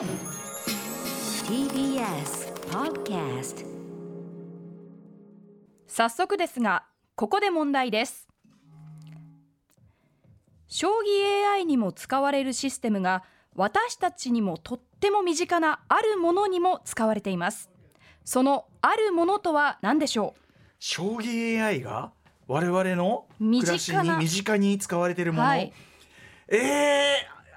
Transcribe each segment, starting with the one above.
TBS Podcast 早速ですがここで問題です。将棋 AI にも使われるシステムが私たちにもとっても身近なあるものにも使われています。そのあるものとは何でしょ将棋 AI が我々の身暮近ならしに身近に使われているもの、はい。えー、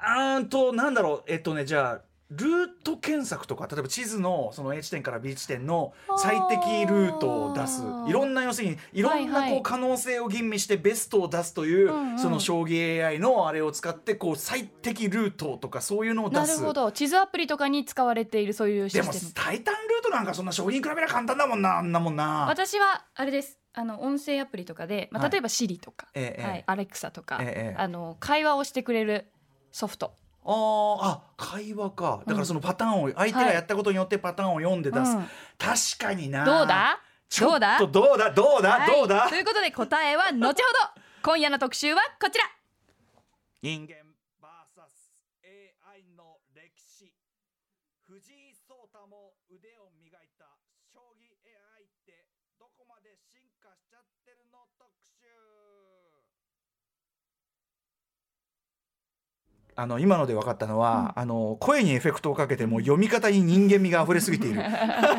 あーんとなんだろう？えっとねじゃあルート検索とか例えば地図のその A 地点から B 地点の最適ルートを出す。いろんな要するにいろんはい。はいなこう可能性を吟味してベストを出すという、うんうん。その将棋 AI のあれを使ってこう最適ルートとかそういうのを出す。なるほど。地図アプリとかに使われているそういうシでもステム。タイタンルートなんかそんな将棋に比べりゃ簡単だもんなあんなもんな。私はあれです。あの音声アプリとかで、まあ、はい。例えば Siri とか、ええはい、アレクサとか、ええ。あの会話をしてくれるソフトあーあ会話か。だからそのパターンを、相手がやったことによってパターンを読んで出す、うん。確かにな。どうだ？ちょっどうだとどうだ？どうだ、はい。どうだ？ということで答えは後ほど。今夜の特集はこちら。人間 VSAI の歴史藤井聡太も腕を磨いた将棋 AI ってどこまで進化しちゃってるの特集あの今ので分かったのは、あの声にエフェクトをかけてもう読み方に人間味が溢れすぎている。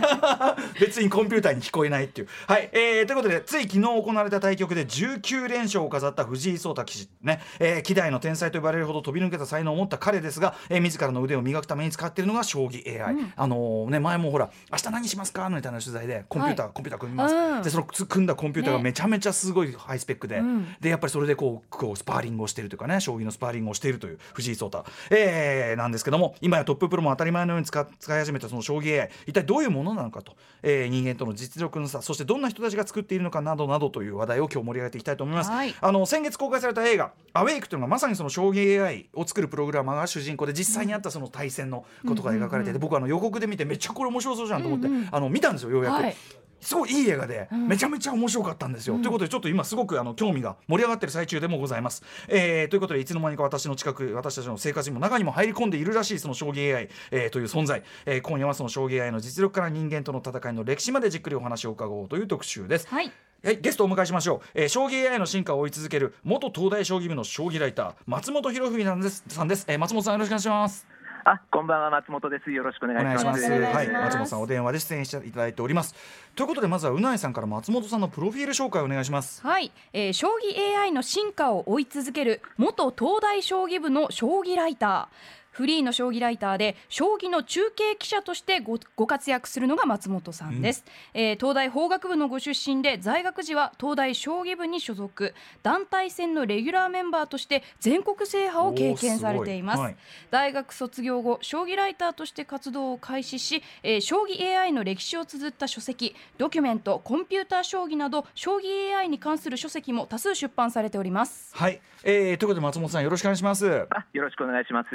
別にコンピューターに聞こえないっていう。はい、えーということでつい昨日行われた対局で19連勝を飾った藤井聡太棋士ね、えー、希代の天才と呼ばれるほど飛び抜けた才能を持った彼ですが、えー自らの腕を磨くために使っているのが将棋 AI、あのね前もほら明日何しますか？みたいな取材でコンピューター、はコンピューター組みます、うん。でその組んだコンピューターがね。めちゃめちゃすごいハイスペックで、うん。でやっぱりそれでこうこうスパーリングをしているというかね将棋のスパーリングをしているという藤井聡太、えーなんですけども今やトッププロも当たり前のように使使い始めたその将棋 AI 一体どういうものなのかと、えー人間との実力の差そしてどんな人たちが作っているのかなどなどという話題を今日盛り上げていきたいと思います、はい。あの先月公開された映画「アウェイクというのがまさにその将棋 AI を作るプログラマーが主人公で実際にあったその対戦のことが描かれていて、僕はあの予告で見てめっちゃこれ面白そうじゃんと思って、あの見たんですよようやく。はいすごいいい映画で、ん。めちゃめちゃ面白かったんですよ。ということでちょっと今すごくあの興味が盛り上がってる最中でもございます。えーということでいつの間にか私の近く私たちの生活にも中にも入り込んでいるらしいその将棋 AI、えーという存在、えー今夜はその将棋 AI の実力から人間との戦いの歴史までじっくりお話を伺おうという特集です。はい。はい、ゲストをお迎えしましょう、えー将棋 AI の進化を追い続ける元東大将棋部の将棋ライター松本博文さんです。さんです、えー松本さんよろしくお願いしますあ、こんばんは松本です。よろしくお願いします。いますはい、松本さんお電話で出演していただいております。ということでまずはうないさんから松本さんのプロフィール紹介をお願いします。はい、えー将棋 AI の進化を追い続ける元東大将棋部の将棋ライターフリーの将棋ライターで将棋の中継記者としてごご活躍するのが松本さんです、えー東大法学部のご出身で在学時は東大将棋部に所属。団体戦のレギュラーメンバーとして全国制覇を経験されています。はい。大学卒業後将棋ライターとして活動を開始し、えー将棋 AI の歴史を綴った書籍ドキュメントコンピューター将棋など将棋 AI に関する書籍も多数出版されております。はい、えー、ということで松本さんよろしくお願いします。あ、よろしくお願いします。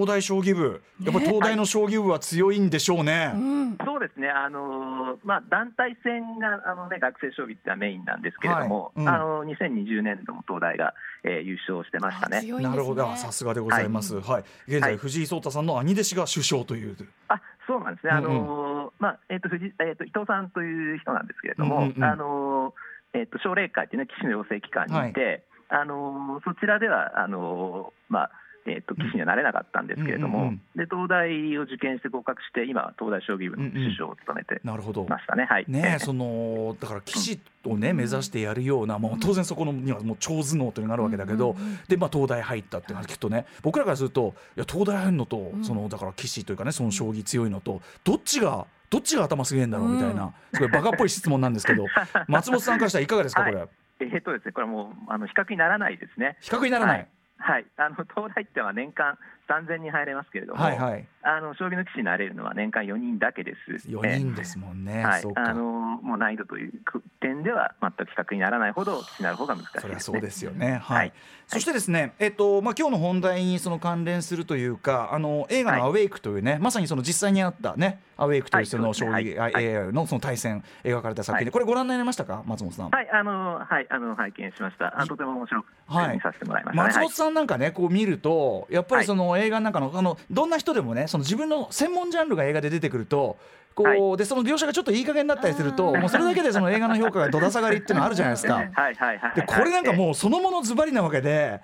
東大将棋部、やっぱり東大の将棋部は強いんでしょうね。うんそうですね。あのーまあ団体戦があのね学生将棋ってのはメインなんですけれども、はいうんあの2020年度も東大が、えー優勝してましたね。ねなるほど、あさすがでございます。はい、現在はい藤井聡太さんの兄弟子が首相という。あ、そうなんですね。あうんのーまあえっ、と藤えっ、と伊藤さんという人なんですけれども、うんうんうんあのーえっ、と奨励会っていうね棋士の養成機関にいて、あのーそちらではあのーまあ。えー、と棋士にはなれなかったんですけれども、うんうんうんで東大を受験して合格して今は東大将棋部の首相を務めて。ましたね。はい。ねえそのだから棋士をね目指してやるような、もう当然そこのにはもう超頭脳というのがあるわけだけど、でまあ東大入ったっていうのはきっとね僕らからするといや東大入るのと、そのだから棋士というかねその将棋強いのとどっちがどっちが頭すげえんだろうみたいな、すごいバカっぽい質問なんですけど 松本さんからしたらいかがですかこれ、はいえーっとですね、これはもうあの比較にならないですね。比較にならない、はいはい、あの東大っては年間3000人入れますけれども、はいはいあの将棋の棋士になれるのは年間4人だけです。4人ですもんね、はいあのもう難易度という点では全く比較にならないほど棋士になる方が難しいです、ね。そそうですよね。はい。はいそしてですね、えっとまあ今日の本題にその関連するというか、あの映画のアウェイクというね、まさにその実際にあったね、アウェイクというそのはい将棋はいのその対戦描かれた作品で、はいこれご覧になりましたか、松本さん。はい、あのはい、あの拝見しました。あとても面白くはい見させてもらいましたね。松本さんなんかねこう見るとやっぱりその映画の中のあのどんな人でもねその自分の専門ジャンルが映画で出てくるとこう、はい。でその描写がちょっといい加減だったりするともうそれだけでその映画の評価がどだ下がりっていうのはあるじゃないですか。はいはいはい。はい。でこれなんかもうそのものズバリなわけで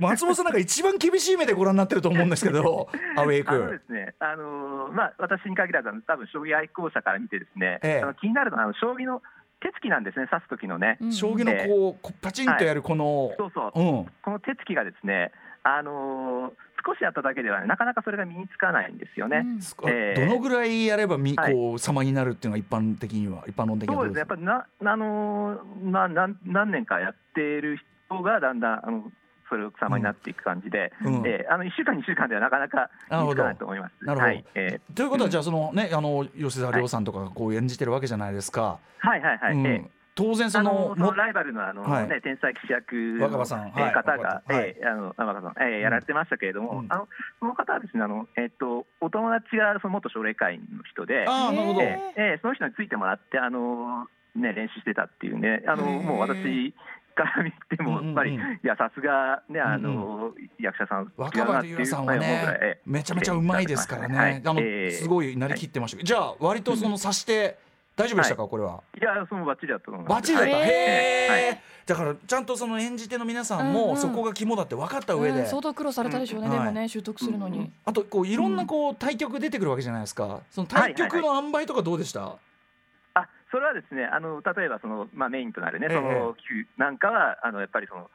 松本さんなんか一番厳しい目でご覧になってると思うんですけど アウェイあのでク。すね、あのーまあ、私に限らず、多分将棋愛好者から見て、ですね、ええ。あの気になるのはあの将棋の手つきなんですね、指す時のね、うん。将棋のこうパチンとやるこの、そうそう、うん。この手つきがですね、あのー少しやっただけでは、ね、なかなかそれが身につかないんですよね。うん。すええどのぐらいやればみはい。こう様になるっていうのが一般的には一般論的には。そうですね、やっぱりな、あのーまあ、何何年かやっている人がだんだんあのそれを様になっていく感じで、うん。えーあの1週間、2週間ではなかなかなるほど。身につかないと思います。なるほど。はい。えということはうん。じゃあそのねあの吉沢亮さんとかがこう演じてるわけじゃないですか。ーはい。はい。はい、うん。えー当然そあのライバルのあの、はい。ね、天才棋士役の方が、えーあの若葉さん、えーやられてましたけれども、うん。あのその方はですねあの、えっとお友達がその元奨励会員の人で、ああなるほど。えーえーその人についてもらってあの、ね、練習してたっていうねあのもう私から見てもやっぱり、いやさすが、ね、あの役者さん若葉龍也さんはねえーめちゃめちゃうまいですからね、はいあのえー。すごいなりきってましたけど、じゃあ割とその察して大丈夫でしたか、これは？いやそのバッチリだったと思います。バッチリだった、はい。へえ、はい。だからちゃんとその演じ手の皆さんうんうん。もそこが肝だって分かった上で、うん相当苦労されたでしょうね、うんはいでもね習得するのに、あとこういろんなこう対局出てくるわけじゃないですか。その対局の塩梅とかどうでした、あそれはですねあの例えばその、まあ、メインとなるね、ええ。その球なんかはあのやっぱりその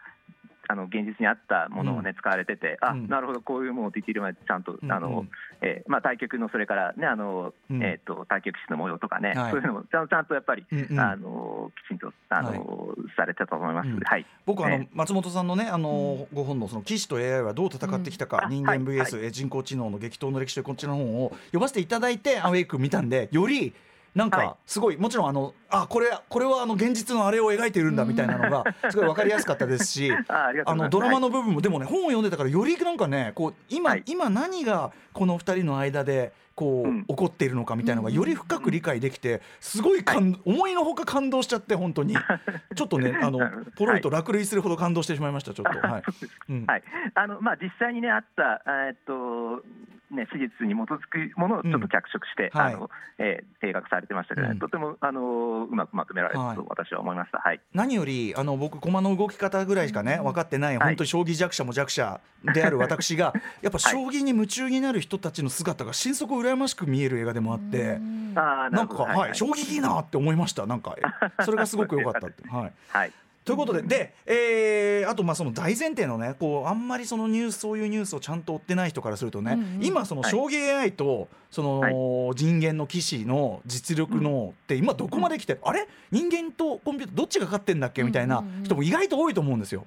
あの現実にあったものをね、使われてて、あうん。なるほど、こういうものをできるまでちゃんと、あのえーまあ、対局のそれからね、あのうん。えー、と対局室の模様とかね、はい。そういうのもちゃんちゃんとやっぱり、あのきちんとあの、されてたと思います。うん。はい。僕あのね松本さんのねあのご本のその騎士と AI はどう戦ってきたか、人間 VS えー人工知能の激闘の歴史というこちらの本を読ませていただいてアウェイク見たんでよりなんはい。かすごいもちろんあのあこれこれはあの現実のあれを描いているんだみたいなのが すごい分かりやすかったですし あありがとあのドラマはいの部分もでもね本を読んでたからよりなんかねこう今、はい。今何がこの二人の間でこう、うん。起こっているのかみたいなのがより深く理解できてすごい感、思いのほか感動しちゃって本当に。ちょっとねあのポロリと落類するほど感動してしまいましたちょっと。はい、うん。はい、あのまあ、実際に、ね、あった、えーっとね、史実に基づくものをちょっと脚色して、うんはい。あのえー映画化されてましたけど、ねうん。とてもあのうまくまとめられたはい。と私は思いました。はい。何よりあの僕駒の動き方ぐらいしかね分かってない、はい。本当に将棋弱者も弱者である私が やっぱ将棋に夢中になる人たちの姿が心底羨ましく見える映画でもあって。うん。なんか、るほど。はい、将棋いいなって思いました。なんか、えそれがすごく良かったって。はい。はいということで、で、えーあとまあその大前提のね、こうあんまりそのニュースそういうニュースをちゃんと追ってない人からするとね、うんうん今その将棋 AI とその、はい。人間の棋士の実力のって今どこまで来て、あれ？人間とコンピューターどっちが勝ってんだっけ？みたいなうん。うんうん人も意外と多いと思うんですよ。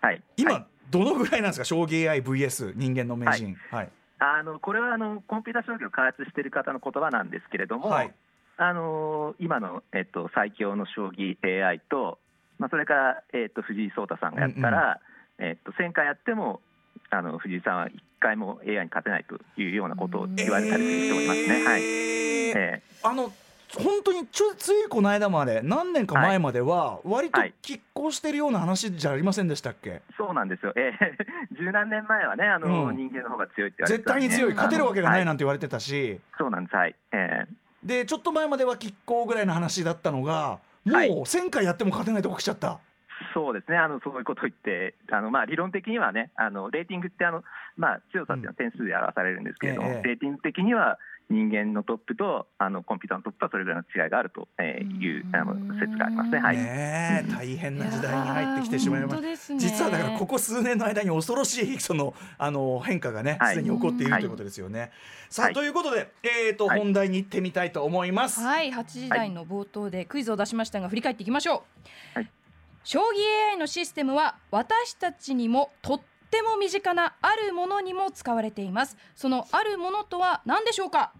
はい。今、はい。どのぐらいなんですか？将棋 AI vs 人間の名人。はい。あのこれはあのコンピューター将棋を開発している方の言葉なんですけれども、はい。あの今の、えっと、最強の将棋 AI と、まあ、それから、えっと、藤井聡太さんがやったら、えっと、1000回やってもあの藤井さんは1回も AI に勝てないというようなことを言われたりする人もいますね。はい。えーえあの本当にちょついこの間まで何年か前までは割とはい。拮抗してるような話じゃありませんでしたっけ、ーそうなんですよ、えー、十何年前はねあの、うん。人間の方が強いって言われて絶たんで対に強い。勝てるわけがないなんて言われてたし、はいそうなんです、はい。えーでちょっと前までは拮抗ぐらいの話だったのがもうはい1000回やっても勝てないとこ来ちゃった。そうですね、あのそういうことを言って、あのまあ、理論的にはね、あのレーティングってあの、まあ、強さっていうのは点数で表されるんですけれども、うんええ。レーティング的には人間のトップとあのコンピューターのトップはそれぐらいの違いがあるとえーいうあの説がありますね。はい。ねえ大変な時代に入ってきてしまいました。ね実はだからここ数年の間に恐ろしいそのあの変化がねはい。すでに起こっているはいということですよね。さあ、はい。ということで、えー、とはい。本題に行ってみたいと思います。はい8時台の冒頭でクイズを出しましたが振り返っていきましょう、はい。将棋 AI のシステムは私たちにもとっても身近なあるものにも使われています。そのあるものとは何でしょうか？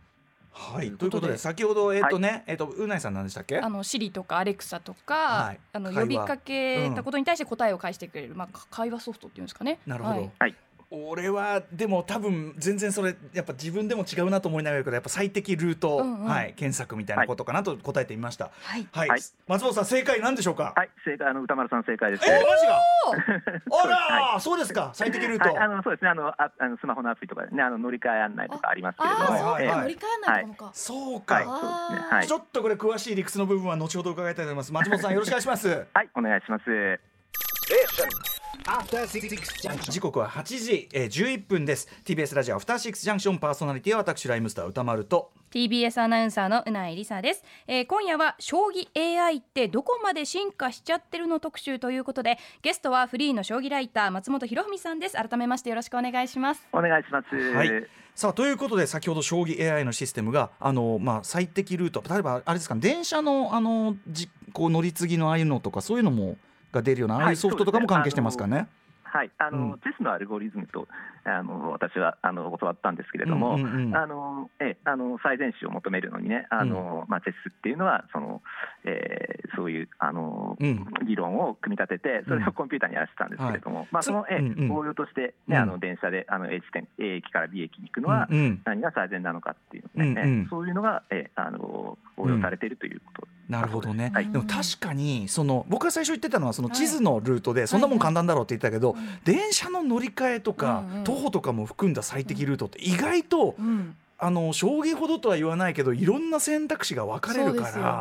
はい、とといううこととで先ほどえっ、とね、えっ、とうないさん何でしたっけ？あのシリとかアレクサとか、はい。あの呼びかけたことに対して答えを返してくれる、まあか会話ソフトっていうんですかね。なるほど、はい。はい俺はでも多分全然それやっぱ自分でも違うなと思いながらやっぱ最適ルート、うんうんはい、検索みたいなことかなと答えてみました。はいはい、はい松本さん正解なんでしょうか？はい、正解あの歌丸さん正解です。えー、マジが。あら、はそうですか最適ルート。はい、あのそうですねあのああのスマホのアプリとかでねあの乗り換え案内とかありますけれども、そうはいはいか乗り換えないとか。そうはい、か、そうですね。はいち、ょっとこれ詳しい理屈の部分は後ほど伺いたいと思います。松本さんよろしくお願いします。はい、お願いします。Junction. 時刻は8時、えー、11分です。TBS ラジオアフターシックスジャンクションパーソナリティは私ライムスター歌丸と。TBS アナウンサーのうないりさです、えー今夜は将棋 AI ってどこまで進化しちゃってるの特集ということでゲストはフリーの将棋ライター松本博文さんです。改めましてよろしくお願いします。お願いします。はい。さあということで先ほど将棋 AI のシステムがあの、まあ、最適ルート例えばあれですか電車のあのじこう乗り継ぎのああいうのとかそういうのもが出るようなああいうはいソフトとかも関係してますかね。はい、あの、うんチェスのアルゴリズムとあの私はあの教わったんですけれども、うんうんうんあのえあの最善手を求めるのにね、あのまあチェスっていうのはその、えーそういうあの、うん。理論を組み立ててそれうんをコンピューターにやらせたんですけれども、まあつそのえ、うんうん。応用としてね、うん。あの電車であの A 地点 A 駅から B 駅に行くのは、うんうん。何が最善なのかっていうね、うんうん。えそういうのがえあの応用されているということ。なるほどね、はい。でも確かにその僕が最初言ってたのはその地図のルートでそんなもん簡単だろうって言ってたけど、電車の乗り換えとか、うんうん徒歩とかも含んだ最適ルートって意外と、あの将棋ほどとは言わないけどいろんな選択肢が分かれるから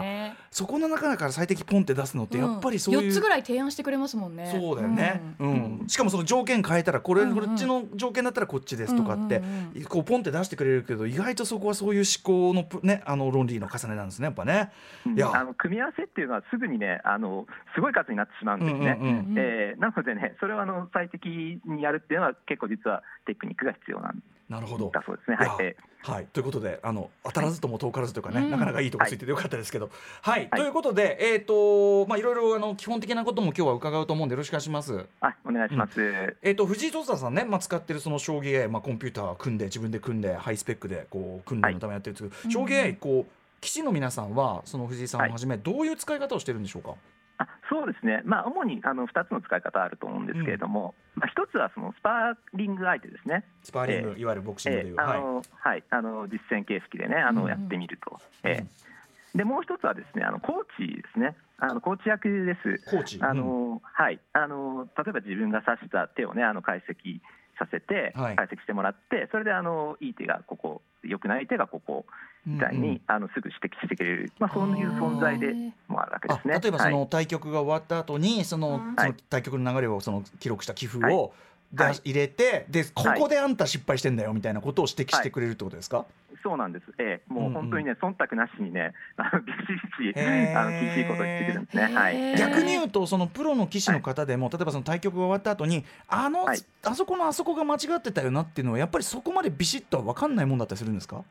そ,、ね。この中から最適ポンって出すのってやっぱりそういう、4つぐらい提案してくれますもんね。そうだよね、ううん。んしかもその条件変えたらこれ、うんうん。こっちの条件だったらこっちですとかって、うんうんこうポンって出してくれるけど意外とそこはそういう思考のプねあの論理の重ねなんですねやっぱね。いや。あの組み合わせっていうのはすぐにねあのすごい数になってしまうんですね。うんうんうんうん。えーなのでねそれをあの最適にやるっていうのは結構実はテクニックが必要なんなるほど。だそうですね。はい、えはい、ということであの当たらずとも遠からずというかね、うん。なかなかいいとこついててよかったですけど。はい、はい。ということで、えっ、とまあいろいろあの基本的なことも今日は伺うと思うんでよろしくお願いします。ーあお願いします。えっ、と藤井聡太さんね、まあ、使ってるその将棋 AI、まあ、コンピューター組んで自分で組んでハイスペックでこう訓練のためやってるんですけど、はい将棋 AI こう棋士の皆さんはその藤井さんをはじめ、どういう使い方をしてるんでしょうか？あそうですね、まあ、主にあの2つの使い方あると思うんですけれども、まあ、1つはそのスパーリング相手ですね。スパーリング、えいわゆるボクシングでいう、えーあはい。のはい、あの実戦形式でねあの、うんやってみると、えーでもう一つはですねあのコーチですね。あのコーチ役です。コーチ。あのはい、あの例えば自分が指した手をねあの解析させて、はい。解析してもらってそれであのいい手がここ良くない手がここうんみたいに、うんうん。あのすぐ指摘してくれる、まあ、そういう存在でもあるわけであすね。例えばそはい。の対局が終わった後にその,、うん。その対局の流れをその記録した棋譜はい。をはい。入れてでここであんた失敗してんだよみたいなことを指摘してくれるってことですか、そうなんです、ええ、もう本当にね、忖度なしにね、あのビシビシへー。あの厳しいことを言ってくるんですね。はい、逆に言うとそのプロの棋士の方でも、例えばその対局が終わった後にあの、はい。あそこのあそこが間違ってたよなっていうのはやっぱりそこまでビシッとは分かんないもんだったりするんですか？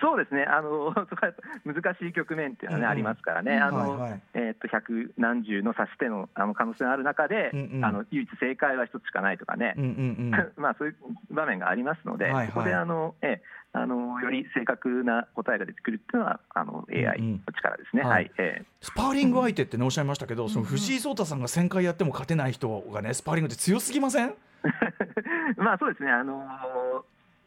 そうですね、あの そこは難しい局面っていうのは、ねうんうん。ありますからね、うんあのはいはい。えーっと百何十の指し手のあの可能性がある中で、うんうん。あの唯一正解は一つしかないとかね、うんうんうん。まあそういう場面がありますので、はいはい。そこであの、ええあのより正確な答えが出てくるっていうのはあの AI うんうん。の力ですね。はい。はい、ええ。スパーリング相手ってねおっしゃいましたけど、そのうん。うん藤井聡太さんが1000回やっても勝てない人がねスパーリングって強すぎません？まあそうですね、あの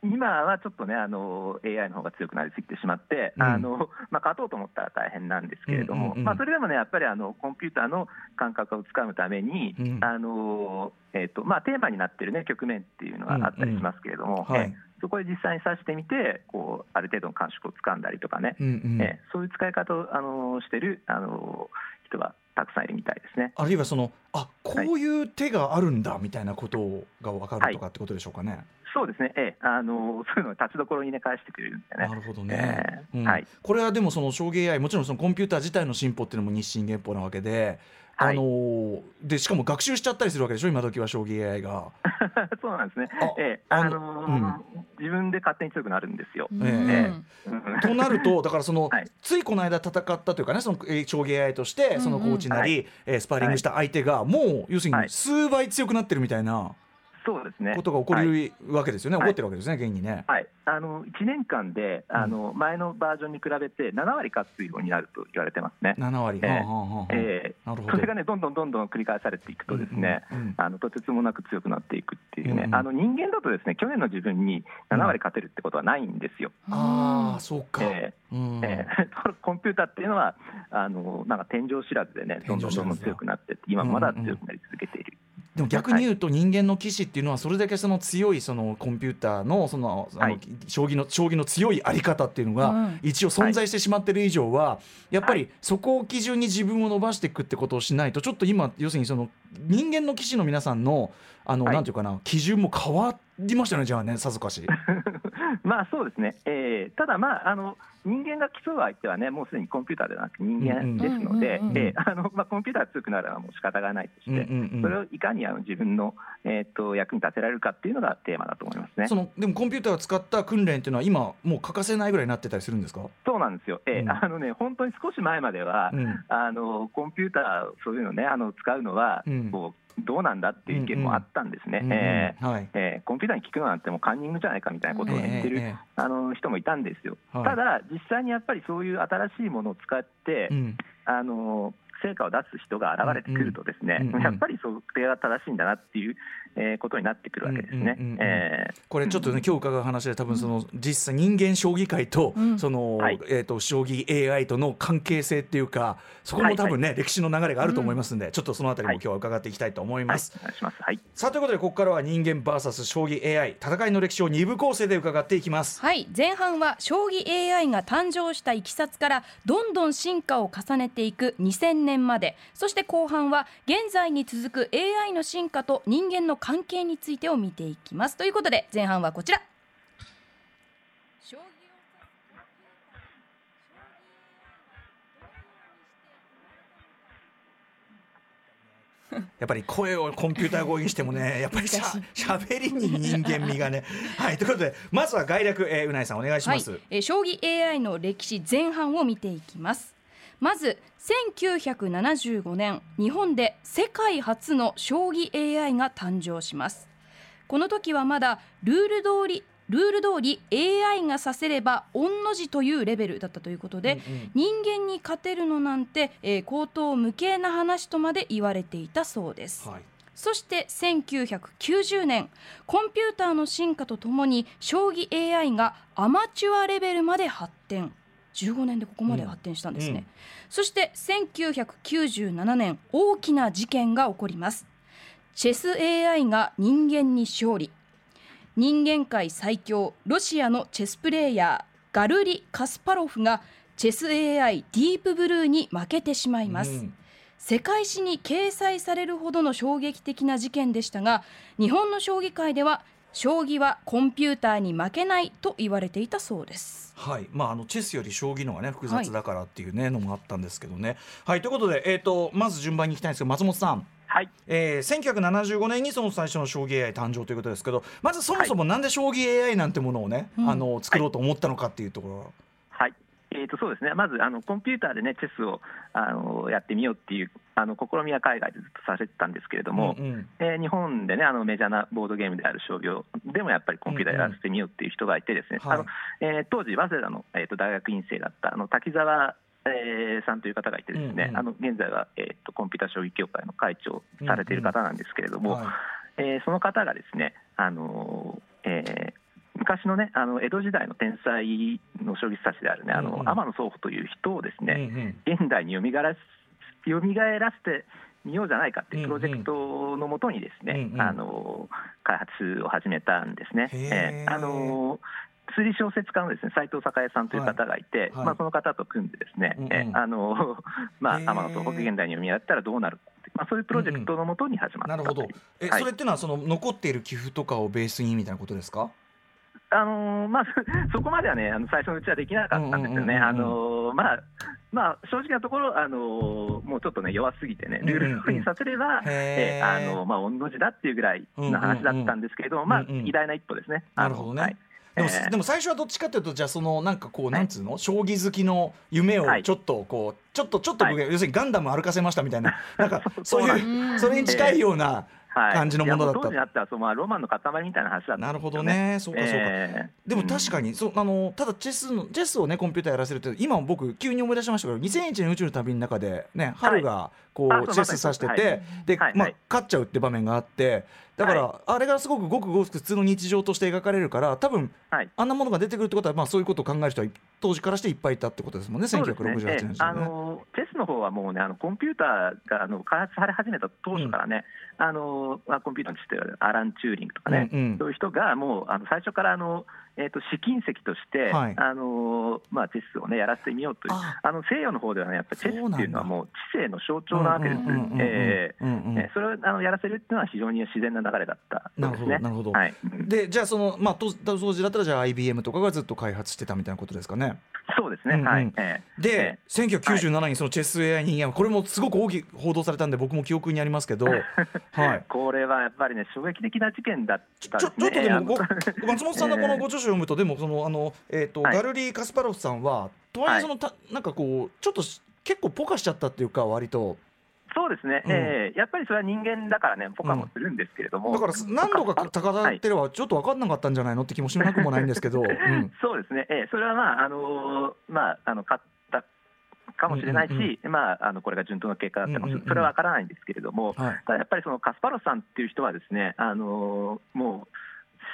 今はちょっとね、あの AI の方が強くなりすぎてしまって、うん。あのまあ、勝とうと思ったら大変なんですけれども、うんうんうんまあ、それでもね、やっぱりあのコンピューターの感覚をつかむために、うん。あのえーとまあ、テーマになってる、ね、局面っていうのがあったりしますけれども、うん。うんはい。えそこで実際に指してみてこう、ある程度の感触をつかんだりとかね、うんうん。えそういう使い方をあのしてるあの人がたくさんいるみたいですね。あるいはそのあこういう手があるんだみたいなことが分かるとかってことでしょうかね。そうですね、ええ、あの そういうのを立ちどころにね、返してくれるんでね。な。るほどね、うん。えーはい。これはでもその将棋 AI もちろんそのコンピューター自体の進歩っていうのも日進月歩なわけで、はい。あのーでしかも学習しちゃったりするわけでしょ？今時は将棋 AI が。そうなんですね。あ。ええ、あのあのー自分で勝手に強くなるんですよ。ええ。うん。となるとだからその、はい。ついこの間戦ったというかねそのえー将棋 AI としてそのコーチなり、うんえースパーリングした相手がもう要するにはい。数倍強くなってるみたいなそうですね。ことが起こはいるわけですよね、はい。起こってるわけですね現にね。はい、あの1年間であの前のバージョンに比べて7割勝つようになると言われてますね。7割、それがねどんどんどんどん繰り返されていくとですね、うん。うんうんあのとてつもなく強くなっていくっていいうね、うんうん。あの人間だとですね去年の自分に7割勝てるってことはないんですよ。ああそうか、えうん。え コンピューターっていうのはあのなんか天井知らずでねどんどんどんどん強くなってって今もまだ強くなり続けている。でも逆に言うと人間の棋士っていうのはそれだけその強いそのコンピューターのそのあのはい。将棋の将棋の強いあり方っていうのがうん。一応存在してしまってる以上はやっぱはりそこを基準に自分を伸ばしていくってことをしないとちょっと今要するにその人間の棋士の皆さんのあのはい。なんていうかな基準も変わりましたよねじゃあねさぞかし。まあそうですね、えーただ、まあ、あの人間が競う相手はね、もうすでにコンピューターではなく人間ですのでコンピューターが強くなるのはもう仕方がないとして、それをいかにあの自分の、えー、と役に立てられるかっていうのがテーマだと思いますね。そのでもコンピューターを使った訓練っていうのは今もう欠かせないぐらいになってたりするんですか、そうなんですよ、えーうん。あのね、本当に少し前までは、うん。あのコンピューター、そういうのね、あの使うのは、うん。こうどうなんだっていう意見もあったんですね。コンピューターに聞くのなんてもうカンニングじゃないかみたいなことを言ってる、え。えええあの人もいたんですよ、はい。ただ、実際にやっぱりそういう新しいものを使って、うん。あの成果を出す人が現れてくると、ですね、うんうんやっぱりそれが正しいんだなっていう、えーことになってくるわけですね。うんうんうんうんえー。これちょっとね、今日伺う話で多分その実際人間将棋界と、うん。その、はい。えっ、と将棋 AI との関係性っていうかそこも多分ね、歴史の流れがあると思いますんで、ちょっとそのあたりも今日は伺っていきたいと思いはい、ます。お願いします。はい。さあということでここからは人間 VS 将棋 AI 戦いの歴史を二部構成で伺っていきます。はい。前半は将棋 AI が誕生したいきさつからどんどん進化を重ねていく2000年まで。そして後半は現在に続く AI の進化と人間の関係についてを見ていきます。ということで前半はこちら。将棋をやっぱり声をコンピューター語にしてもね やっぱりしゃしゃべりに人間味がね。はいということでまずは概略、えー、うないさんお願いします。はい、えー将棋 AI の歴史前半を見ていきます。まず1975年日本で世界初の将棋 AI が誕生します。この時はまだルール通りルール通り AI が指せれば御の字というレベルだったということで、うんうん。人間に勝てるのなんて、えー、口頭無形な話とまで言われていたそうです、はい。そして1990年コンピューターの進化とともに将棋 AI がアマチュアレベルまで発展15年でここまで発展したんですね、うん。うんそして1997年大きな事件が起こります。チェス AI が人間に勝利。人間界最強ロシアのチェスプレーヤーガルリ・カスパロフがチェス AI ディープブルーに負けてしまいます、うん。世界史に掲載されるほどの衝撃的な事件でしたが日本の将棋界では将棋はコンピューターに負けないと言われていたそうです。はい。まあ、あのチェスより将棋の方がね複雑だからっていうね、のもあったんですけどね。はい。ということで、えー、とまず順番にいきたいんですけど松本さん、はい。えー、1975年にその最初の将棋 AI 誕生ということですけどまずそもそもなんで将棋 AI なんてものをね、うん。あの作ろうと思ったのかっていうところ、はいえー、とそうですね、まずあのコンピューターで、ね、チェスをあのやってみようっていうあの試みは海外でずっとされてたんですけれども、うんうん。えー日本でね、あのメジャーなボードゲームである将棋をでもやっぱりコンピューターでやらせてみようっていう人がいて、ですね、うんうんあのえー当時、早稲田の、えー、と大学院生だったあの滝沢、えーさんという方がいて、ですね、うんうん。あの現在は、えー、とコンピューター将棋協会の会長をされている方なんですけれども、はい。えーその方がですね、あのーえー昔のね、あの江戸時代の天才の将棋指しであるね、あのうんうん。天野宗歩という人をですね、うんうん。現代によみがえらす蘇らせてみようじゃないかっていうプロジェクトのもとにですね、うんうん。あの開発を始めたんですね。えーあの推理小説家のですね斉藤栄さんという方がいて、はい。まあ、その方と組んでですね、うんうん。えーあの まあ、天野と北現代に蘇ったらどうなるかまあ、そういうプロジェクトのもとに始まったなるほど。え、はい。それっていうのはその残っている寄付とかをベースにみたいなことですか？あのーまあ、そこまではね、あの最初のうちはできなかったんですよね、あのーまあまあ、正直なところ、あのーもうちょっとね、弱すぎてね、ルール通りにさせれば、へー。えーあのーまあ、御の字だっていうぐらいの話だったんですけれども、まあ、偉大な一歩ですね。なるほどね。はい。でも,、えー。でも最初はどっちかというとじゃあそのなんかこうなんつうの、将棋好きの夢をはい。ちょっとこうちょっとちょっと僕、は要するにガンダム歩かせましたみたいな なんかそういうそれに近いようなはい。感じのものだった。いやう当時になったらロマンの塊みたいな話だったんですよなるほどね。そうかそうか、えーでも確かに、そうあのただチェスのチェスをねコンピューターやらせるって今僕急に思い出しましたけど2001年宇宙の旅の中でね春がこう、あそうチェス指してて、で、まあはいはい。勝っちゃうって場面があってだから、はあれがすごくごくごく普通の日常として描かれるから多分はい。あんなものが出てくるってことは、まあ、そういうことを考える人は当時からしていっぱいいたってことですもんねそうですね。1968年ええあですよね。のチェスの方はもうね、あのコンピューターがあの開発され始めた当初からね、あのまあ、コンピューターにしてるアラン・チューリングとかね、うんうん。そういう人がもうあの最初からあの、えー、と試金石として、はい。あのまあ、チェスを、ね、やらせてみようというあ。あの西洋の方ではね、やっぱりチェスっていうのはもう知性の象徴なわけです。それをあのやらせるっていうのは非常に自然な流れだったそうですね。なるほどなるほど。はい。うん。でじゃあその、まあ、当当時だったらじゃあ IBM とかがずっと開発してたみたいなことですかね。そうですね、うんうん。はい。ええ。で、え1997年にそのチェス AI 人間はこれもすごく大きく報道されたんで僕も記憶にありますけど、はい、これはやっぱりね、衝撃的な事件だったちょちょっとでも松本さんのこのご著書を読むと、でもそのあの、えーとはい。ガルリー・カスパロフさんはとはいえその、たなんかこうちょっとし結構ポカしちゃったっていうか割とそうですね、うん。ええ。やっぱりそれは人間だからね、ポカもするんですけれども、だから何度か高田ってればちょっと分かんなかったんじゃないのって気もしなくもないんですけど、うん。そうですね、ええ。それはまあ、あのーまあ、あの勝ったかもしれないし、うんうんまあ、あのこれが順当な結果だったかもしれない、うんうんうん。それは分からないんですけれども、はい。ただやっぱりそのカスパロフさんっていう人はですね、あのーもう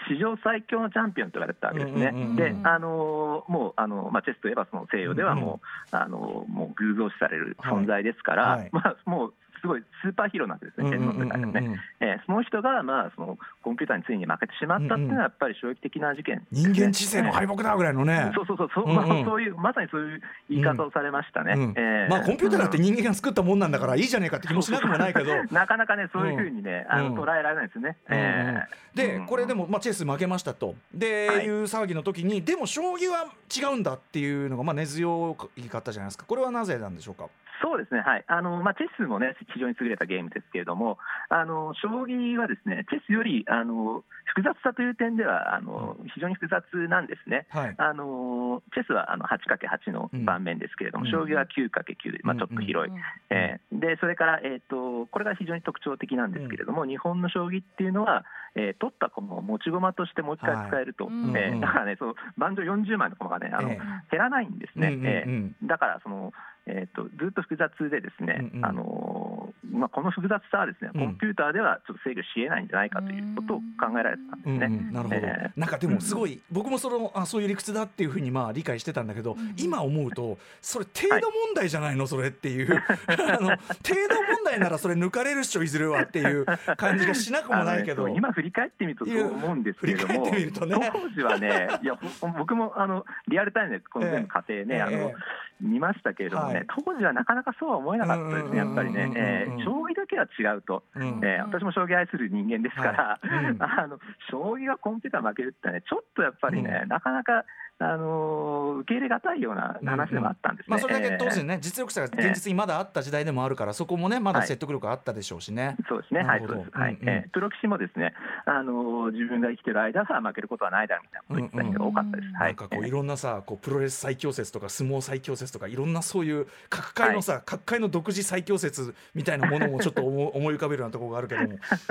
史上最強のチャンピオンと言われてたわけですね。で、あのーもうあのまあチェスといえばその西洋ではもう、あのーもう偶像視される存在ですから、はいはい。まあもうすごいスーパーヒーローなんですね、チェスの世界でね。えーその人が、まあ、そのコンピューターについに負けてしまったっていうのは、やっぱり衝撃的な事件ね、人間知性の敗北だぐらいのね。そうそうそう、そう。うんうんまあ、そういう、まさにそういう言い方をされましたね。うん。えー。まあコンピューターだって人間が作ったもんなんだからいいじゃねえかって気もしなくもないけど。なかなかね、そういうふうにね、あうん。の捉えられないですね。えでこれでも、まあ、チェス負けましたと。で、はい。いう騒ぎの時にでも将棋は違うんだっていうのが、まあ、根強いかったじゃないですか。これはなぜなんでしょうか？そうですね、はい。あのまあ、チェスもね、非常に優れたゲームですけれども、あの将棋はですね、チェスよりあの複雑さという点ではあの、非常に複雑なんですね。はい。あのチェスはあの 8×8 の盤面ですけれども、うん。将棋は 9×9 で、まあ、ちょっと広い、えーでそれから、えーと、これが非常に特徴的なんですけれども、日本の将棋っていうのは、えー取った駒を持ち駒としてもう一回使えると、はいうんうん。えーだからね、そう盤上40枚の駒がね、あのえ減らないんですね。うんうんうん。えーだからそのえー、とずっと複雑でですね、うんうん。あのーまあ、この複雑さはですね、うん。コンピューターではちょっと制御しえないんじゃないかということを考えられてたんですね。うんうん、なるほど、えなんかでもすごい、僕もそのあそういう理屈だっていうふうにまあ理解してたんだけど、今思うとそれ程度問題じゃないの、それっていう。あの程度問題ならそれ抜かれるっしょいずれはっていう感じがしなくもないけど。あのね今振り返ってみるとそう思うんですけれども、ね。当時はね、いやほ僕もあのリアルタイムでこの全部過程ね、あのえ。ええ見ましたけれどもね、はい当時はなかなかそうは思えなかったですね、やっぱりねうんうんうんうん、えー将棋だけは違うと、うんえー私も将棋愛する人間ですから、はいうんあの将棋がコンピューター負けるってね、ちょっとやっぱりね、うなかなか、あのー受け入れがたいような話でもあったんですね。まあ、それだけ当時えね、実力者が現実にまだあった時代でもあるから、そこもねまだ説得力あったでしょうしね。ーそうですね、はい、そうです。はい、うんうんえープロ棋士もですね、あのー自分が生きてる間は負けることはないだろうみたいなことを言ってた人が多かったです。はないんかこういろんなさこうプロレス最強説とか相撲最強説とかいろんなそういう各界のさ、各界の独自最強説みたいなものもちょっと思 思い浮かべるようなところがあるけども、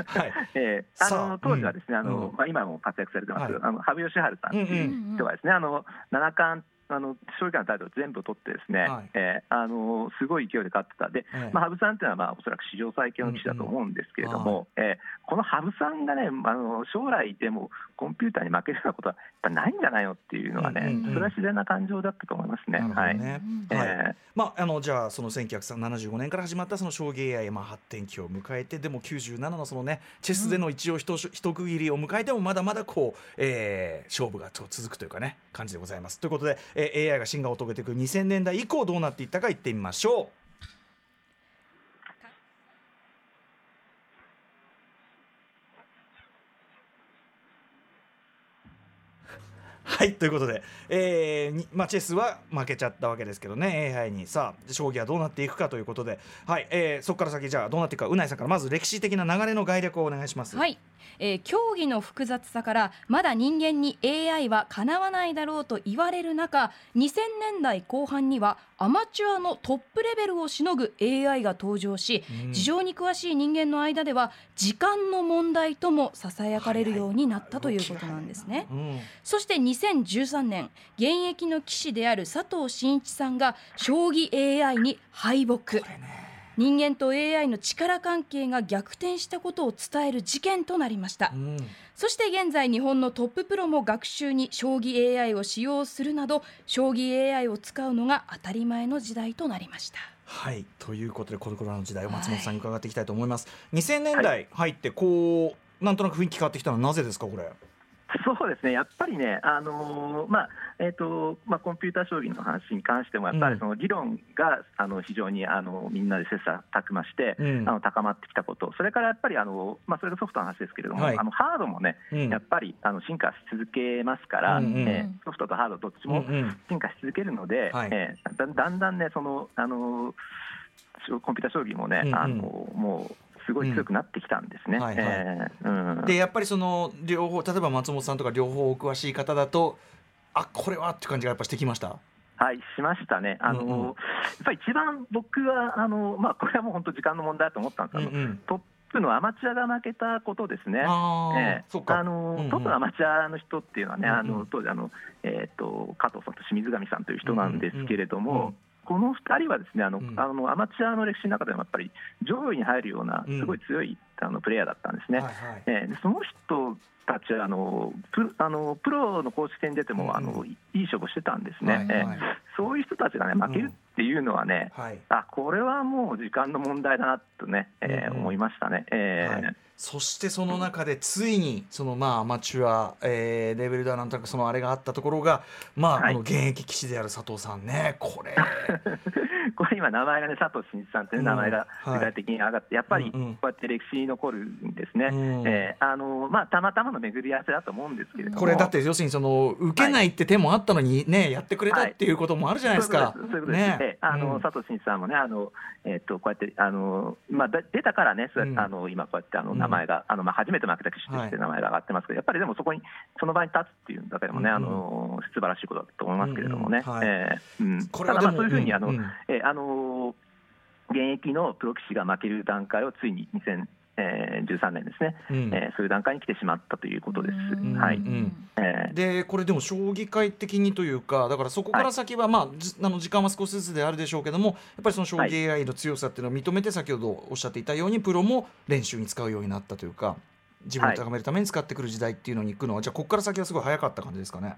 はい、えーあの当時はですね、あのうん。まあ、今も活躍されてます。はい。あの羽生善治さんっていう人がですね、あの七冠あの将棋界のタイトル全部取ってですね、はい。えーあのすごい勢いで勝ってた。で、ええ。まあ、羽生さんっていうのは、まあ、おそらく史上最強の棋士だと思うんですけれども、えーこの羽生さんがねあの将来でもコンピューターに負けるようなことはやっぱないんじゃないのっていうのはね、うんうんうん。それは自然な感情だったと思いますね。はい。えはい。ーまあ、あのじゃあその1975年から始まったその将棋 AI まあ発展期を迎えてでも97のそのねチェスでの一応一,、一区切りを迎えてもまだまだこう、えー勝負がちょ続くというかね感じでございます。ということで、えー AI が進化を遂げていく2000年代以降どうなっていったか言ってみましょう。はいということで、えーまあ、チェスは負けちゃったわけですけどね AI に。さあ将棋はどうなっていくかということで、はいえーそこから先じゃあどうなっていくかうないさんからまず歴史的な流れの概略をお願いします。はい、えー競技の複雑さからまだ人間に AI はかなわないだろうと言われる中2000年代後半にはアマチュアのトップレベルをしのぐ AI が登場し、うん事情に詳しい人間の間では時間の問題ともささやかれるようになったということなんですね。うんそして2013年現役の棋士である佐藤真一さんが将棋 AI に敗北。人間と AI の力関係が逆転したことを伝える事件となりました。うん。そして現在日本のトッププロも学習に将棋 AI を使用するなど将棋 AI を使うのが当たり前の時代となりました。はい。ということでこれからの時代を松本さんに伺っていきたいと思います、2000年代入ってこうなんとなく雰囲気変わってきたのはなぜですかこれ？そうですね、やっぱりね、あのーまあえーとまあ、コンピューター将棋の話に関しても、やっぱりその議論が、あの非常にあのみんなで切磋琢磨して、うん。あの高まってきたこと、それからやっぱりあの、まあ、それがソフトの話ですけれども、はい。あのハードもね、うん。やっぱりあの進化し続けますから、うんうん。えーソフトとハードどっちもうんうん。進化し続けるので、はい。えーだだんだんね、そのあのコンピューター将棋もね、うんうん。あのもうすごい強くなってきたんですね。でやっぱりその両方例えば松本さんとか両方お詳しい方だとあこれはって感じがやっぱしてきました？はい、しましたね、あのうんうん。やっぱり一番僕はあの、まあ、これはもう本当、時間の問題だと思ったんです。けど、うんうん。トップのアマチュアが負けたことですね。あーえあのうんうん。トップのアマチュアの人っていうのはね、あの当時あの、えー、と加藤さんと清水上さんという人なんですけれども、うんうんうんこの2人はですねあの、うん。あのアマチュアの歴史の中でもやっぱり上位に入るようなうん。すごい強い、あのプレイヤーだったんですね。はいはい。えーでその人たちはあのプあのプロの公式戦に出ても、うんうん。あのいいい勝負してたんですね、はいはい。えーそういう人たちがね負けるっていうのはね、はい。あこれはもう時間の問題だなとね、えー思いましたね。えーはい。そしてその中でついにそのまあアマチュア、えーレベルではなんとなくそのあれがあったところがまあ、はい。この現役棋士である佐藤さんね。これ。こ れ今名前がね佐藤真一さんという名前が具体的に上がって、やっぱりこうやって歴史に残るんですね。うん。えーあのまあたまたまの巡り合わせだと思うんですけれども、これだって要するにその受けないって手もあったのにねやってくれたっていうこともあるじゃないですか。そういうことです。そういうことです。ええあの、うん。佐藤真一さんもね、あのえっとこうやってあのまあだ出たからね、あの今こうやってあのうん。名前が、あのまあ初めて負けた棋士として名前が上がってますけど、やっぱりでもそこにその場に立つっていうだけでもね、うんあの素晴らしいことだと思いますけれどもね。これはでもただまあそういうふうにあの、えーあのー現役のプロ棋士が負ける段階をついに2013年ですね、うん。えーそういう段階に来てしまったということです。うん。はい。うん。えー。でこれでも将棋界的にというかだからそこから先は、まあじあの時間は少しずつであるでしょうけどもやっぱりその将棋 AI の強さっていうのを認めて先ほどおっしゃっていたようにプロも練習に使うようになったというか自分を高めるために使ってくる時代っていうのに行くのは、じゃあここから先はすごい早かった感じですかね？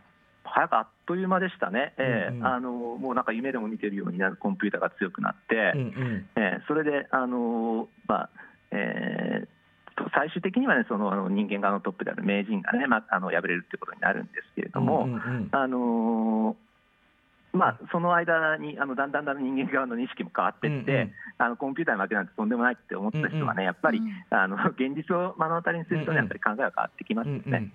早くあっという間でしたね、えーうんうん。あのもうなんか夢でも見てるようになるコンピューターが強くなって、うんうん。えーそれで、あのーまあえーと最終的には、ね、その人間側のトップである名人がね、まあ、あの敗れるということになるんですけれども、うんうんうん。あのーまあ、その間にあのだんだんだんだん人間側の意識も変わっていって、うんうん。あのコンピューターに負けなんてとんでもないって思った人がね、やっぱり、うんあの現実を目の当たりにするとね、やっぱり考えが変わってきますよね。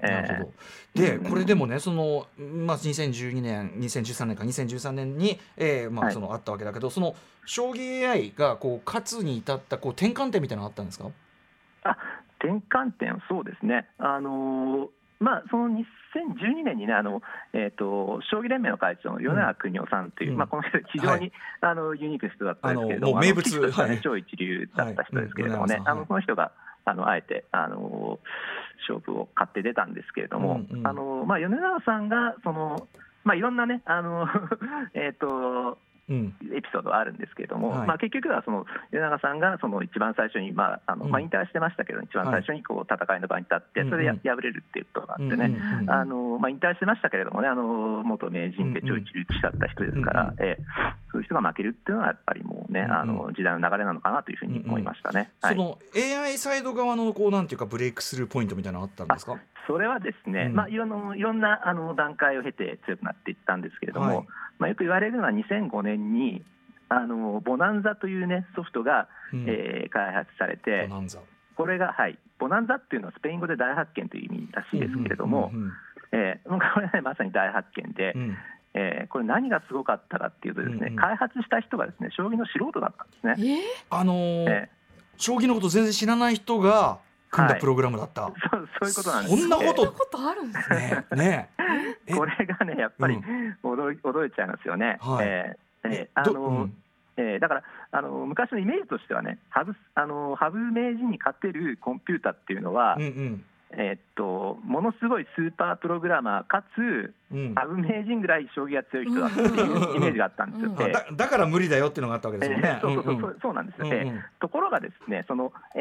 でうんこれでもねその、まあ、2012年2013年か2013年に、えーまあ、はい。そのあったわけだけど、その将棋 AI がこう勝つに至ったこう転換点みたいなのあったんですか？あ転換点、そうですね、あのーまあ、その2012年にね、あのえー、と将棋連盟の会長の米永邦夫さんという、うん。まあ、この人、非常に、あのユニークな人だったんですけれども、名物はねはい。超一流だった人ですけれどもね、はい。あのこの人があのあえて、あの勝負を買って出たんですけれども、うんうん。あのまあ、米永さんがその、まあ、いろんなね、あの えっとうんエピソードはあるんですけれども、はい。まあ、結局はその米永さんがその一番最初に、まああのうん。まあ、引退してましたけど、一番最初にこう戦いの場に立って、それで敗れるっていうことがあってね、引退してましたけれどもね、あの元名人で超一流棋士だった人ですから、うんうんええ。そういう人が負けるっていうのは、やっぱりもうね、うんうん。あの時代の流れなのかなというふうに思いましたね。はい。その AI サイド側のこうなんていうかブレイクスルーポイントみたいなのあったんですか？それはですね、うん。まあ、いろんないろんなあの段階を経て強くなっていったんですけれども、はい。まあ、よく言われるのは2005年にあのボナンザという、ね、ソフトが、うん。えー開発されてボ、ナンザ。これが、はい、ボナンザっていうのはスペイン語で大発見という意味らしいですけれども、うんうんえーもうこれは、ね、まさに大発見で、うん。えーこれ何がすごかったかっていうとですね、うんうん開発した人がですね将棋の素人だったんですね。えあのーえ将棋のこと全然知らない人が組んだはい。プログラムだった、ーそうそういうことなんです。そんなこと。そんなことあるんですね。ねこれがねやっぱりうん。驚い驚いちゃいますよね。はい。えーえーあどのうん。えーだからあの昔のイメージとしてはね羽生あの羽生名人に勝てるコンピューターっていうのは、うんうんえーっとものすごいスーパープログラマーかつうん。羽生名人ぐらい将棋が強い人だっていうイメージがあったんですよ。だだから無理だよっていうのがあったわけですよね。えー。そうそうそううん。うんそうなんですよ、うんうん。えーところがですねその、え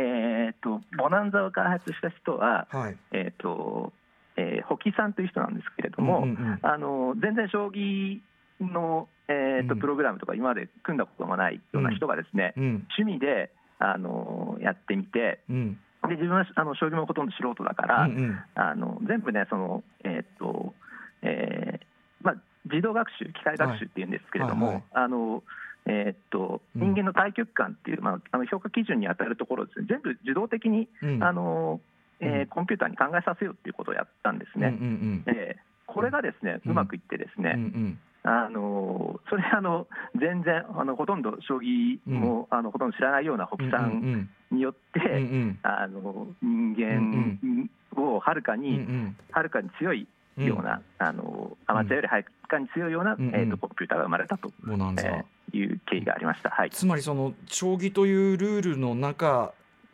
ー、とボナンザを開発した人は、はい。えーとえー、保木さんという人なんですけれども、うんうんうん。あの全然将棋の、えーとうん。プログラムとか今まで組んだこともないような人がですね、うん。趣味であのやってみてうんで自分はあの将棋もほとんど素人だから、うんうん。あの全部ねそのえっ、と、えーまあ、自動学習機械学習っていうんですけれども、はいはいあのえっとうん人間の対極感っていう、まあ、あの評価基準に当たるところをですね。全部自動的に、うんあのえーうんコンピューターに考えさせようっていうことをやったんですうんうんね。えーこれがですね、ううんまくいってですね、うんうんあのそれあの全然あのほとんど将棋も、あのほとんど知らないような保木さうんんによって、うんうん。あの人間をはるかうんうに、ん。はるかに強いような、あのアマチュアよりはるかに強いような、うんうん。えー、とコンピューターが生まれたと、ボナンザえーいう経緯がありました。はい、つまりその将棋というルールの中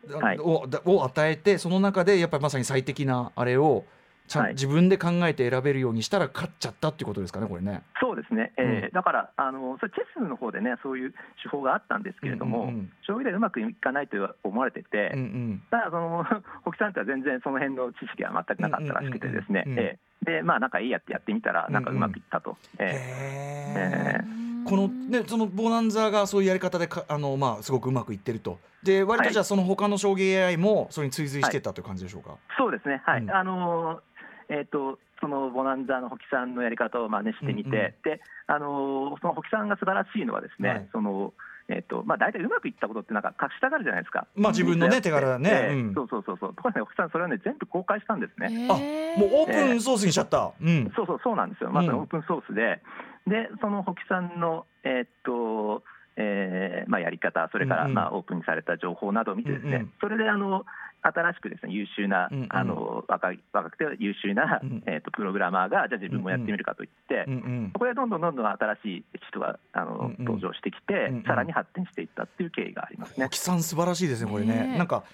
はい。を,、を与えてその中でやっぱりまさに最適なあれをちゃん、はい。自分で考えて選べるようにしたら勝っちゃったっていうことですかねこれね。そうですね、えーうん。だからあのそれチェスの方でねそういう手法があったんですけれども、うん。うんうん将棋でうまくいかないと思われてて、うんうん。ただその 保木さんとは全然その辺の知識は全くなかったらしくてですね、うんうんうんうん。えーでまあなんかいいやってやってみたらなんかうまくいったと。えーへー。うんこのねそのボナンザがそういうやり方でかあのまあすごくうまくいってると。で割とはいじゃあその他の将棋 AI もそれに追随してったという感じでしょうか？そうですね、はい、うん。あのーえっ、と、そのボナンザの保木さんのやり方を真似してみて、うんうんで、あのーその保木さんが素晴らしいのはですね、はいその。えっとまあ、大体うまくいったことってなんか隠したがるじゃないですか。まあ自分のね手柄ねええうんそうそうそうそう。ところがね、保木さんそれをね全部公開したんですね。あもうオープンソースにしちゃった。うん。そうそうそうなんですよ。まさにうんオープンソースで、でその保木さんのえっと。えーまあ、やり方、それから、うんうんまあ、オープンにされた情報などを見て、ですね、うんうんそれであの新しくですね優秀な、うんうん。あの若い若くて優秀な、うん。えー、とプログラマーが、じゃあ自分もやってみるかといって、うんうん。そこでどんどんどんどん新しい人があの、うんうん。登場してきて、うんうん。さらに発展していったっていう経緯がありますね。沖さん素晴らしいですねこれね。ねえ。なんか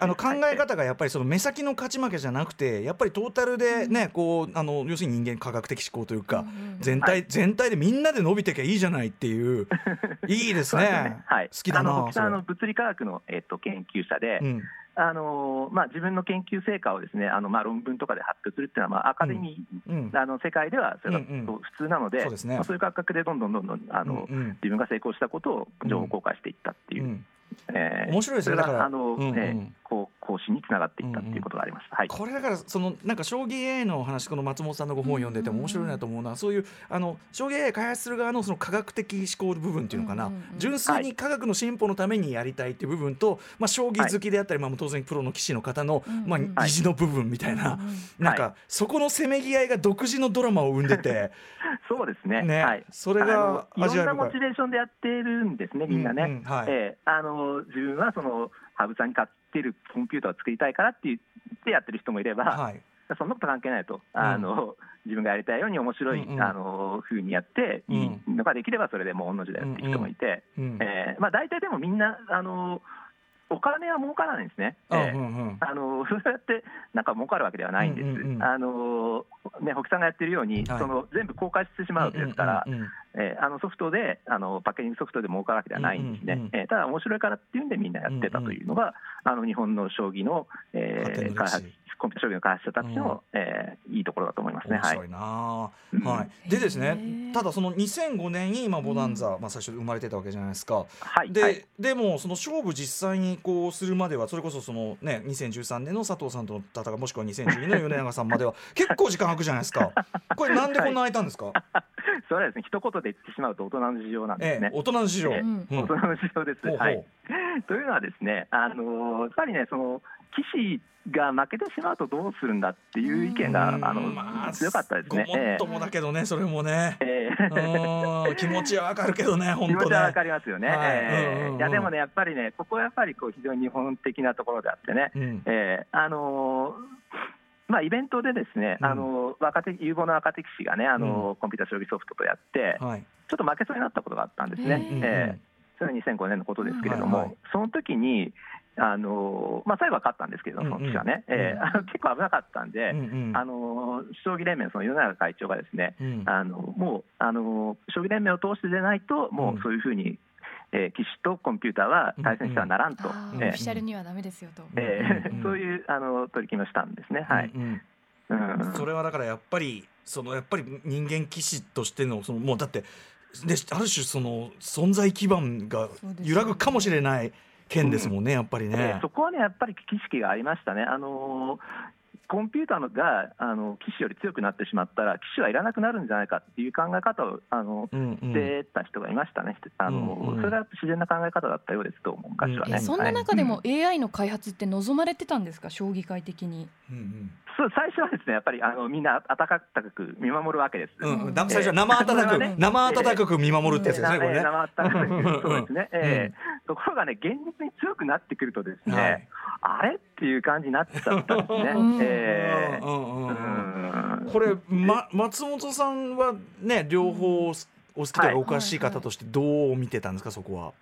あの考え方がやっぱりその目先の勝ち負けじゃなくてやっぱりトータルでねこうあの要するに人間科学的思考というかうんうん。全体全体でみんなで伸びてきゃいいじゃないっていう いいですそうですよね。はい、好きだな。あの物理科学の、えっと研究者で、うんあのまあ、自分の研究成果をですねあの、まあ、論文とかで発表するっていうのは、まあ、アカデミー、うんあの世界ではそれが普通なので,、そうですね。まあ、そういう感覚でどんどんどんどんあの、うんうん。自分が成功したことを情報公開していったっていう。うん。えー面白いですねだから。があの、うんうん。えーこう更新につながっていったっていうことがありました。はい。これだからそのなんか将棋 AI の話この松本さんのご本読んでても面白いなと思うのはそういうあの将棋 AI 開発する側のその科学的思考部分っていうのかな、純粋に科学の進歩のためにやりたいっていう部分と、まあ、将棋好きであったり、まあ、当然プロの棋士の方の、まあ、疑似の部分みたいな、なんか、はい。そこのせめぎ合いが独自のドラマを生んでて そうですね。ねはい。それがいろんなモチベーションでやってるんですね、みんなね。うんうん。はい。えーあの自分はその羽生さんに勝ってるコンピューターを作りたいからって言ってやってる人もいれば、はい。そんなこと関係ないと、あの自分がやりたいように面白い、うんうん。あの風にやっていいのができればそれでもう御の字だよっていう人もいて、うん。えーまあ、大体でもみんなあのお金は儲からないんですね。あえーうんうん。あの そうやってなんか儲かるわけではないんです。うんうんうん。あのね、保木さんがやってるように、はい。その全部公開してしまうですから、ソフトであのパッケージングソフトで儲かるわけではないんですね、うんうんうん。えーただ面白いからっていうんでみんなやってたというのが、あの日本の将棋の、えー開発コンピューター将棋の開発者たちの、えーいいところだと思いますね。はい。面白いな。あ、うん。はい、でですねただその2005年にまあボナンザ、まあ、最初生まれてたわけじゃないですか。で,、はい。はい。でもその勝負実際にこうするまではそれこそその、ね、2013年の佐藤さんとの戦いもしくは2012年の米長さんまでは結構時間空くじゃないですか。これなんでこんな空いたんですか、それはですね一言で言ってしまうと大人の事情なんですね。ええ、大人の事情。ええうん大人の事情です。ほうほうはい、というのはですね、あのやっぱりねその棋士が負けてしまうとどうするんだっていう意見が、うんあのまあ強かったですね。ごもっともだけどね、それもね。ええうん気持ちはわかるけどね、本当ね。気持ちはわかりますよね。はいええうんうんうんいやでもねやっぱりねここはやっぱりこう非常に日本的なところであってね、うんええあのーまあ、イベントでですね、うんあのー若手有望な若手棋士がね、あのーコンピューター将棋ソフトとやって、はい。ちょっと負けそうになったことがあったんですね。うんうんうんええそれは2005年のことですけれども、はいはいその時にあのまあ、最後は勝ったんですけど、その棋士はね、うんうんえーあの結構危なかったんで、うんうんあの将棋連盟のその米永会長がですね、うんあのもうあの将棋連盟を通してでないと、もうそういうふうに、えー棋士とコンピューターは対戦してはならんと、あーオえフィシャルにはダメですよと。えーうんうんそういうあの取り決めをしたんですね。はいうんうんうんそれはだからやっぱりそのやっぱり人間棋士としてのそのもうだってである種その存在基盤が揺らぐかもしれない件ですもんね、やっぱりねえー。そこはね、やっぱり知識がありましたね。あのーコンピューターのがあの機種より強くなってしまったら、機種はいらなくなるんじゃないかっていう考え方をあのうんうん。してた人がいましたね、あのうんうんそれが自然な考え方だったようですと思う、昔はね。うんえそんな中でも AI の開発って望まれてたんですか、将棋界的に？うんそう最初はですねやっぱりあのみんな温かく見守るわけです。うんうん。最初は生温かく、生温かく見守るってやつですね、これね。えー生温かくそうですね、えうん。ーところがね、現実に強くなってくるとですね、はい。あれっていう感じになっちゃったんですね。うんえーうんうんうん。うん。これ、ま、松本さんはね両方お好きとかおかしい方としてどう見てたんですかそこは？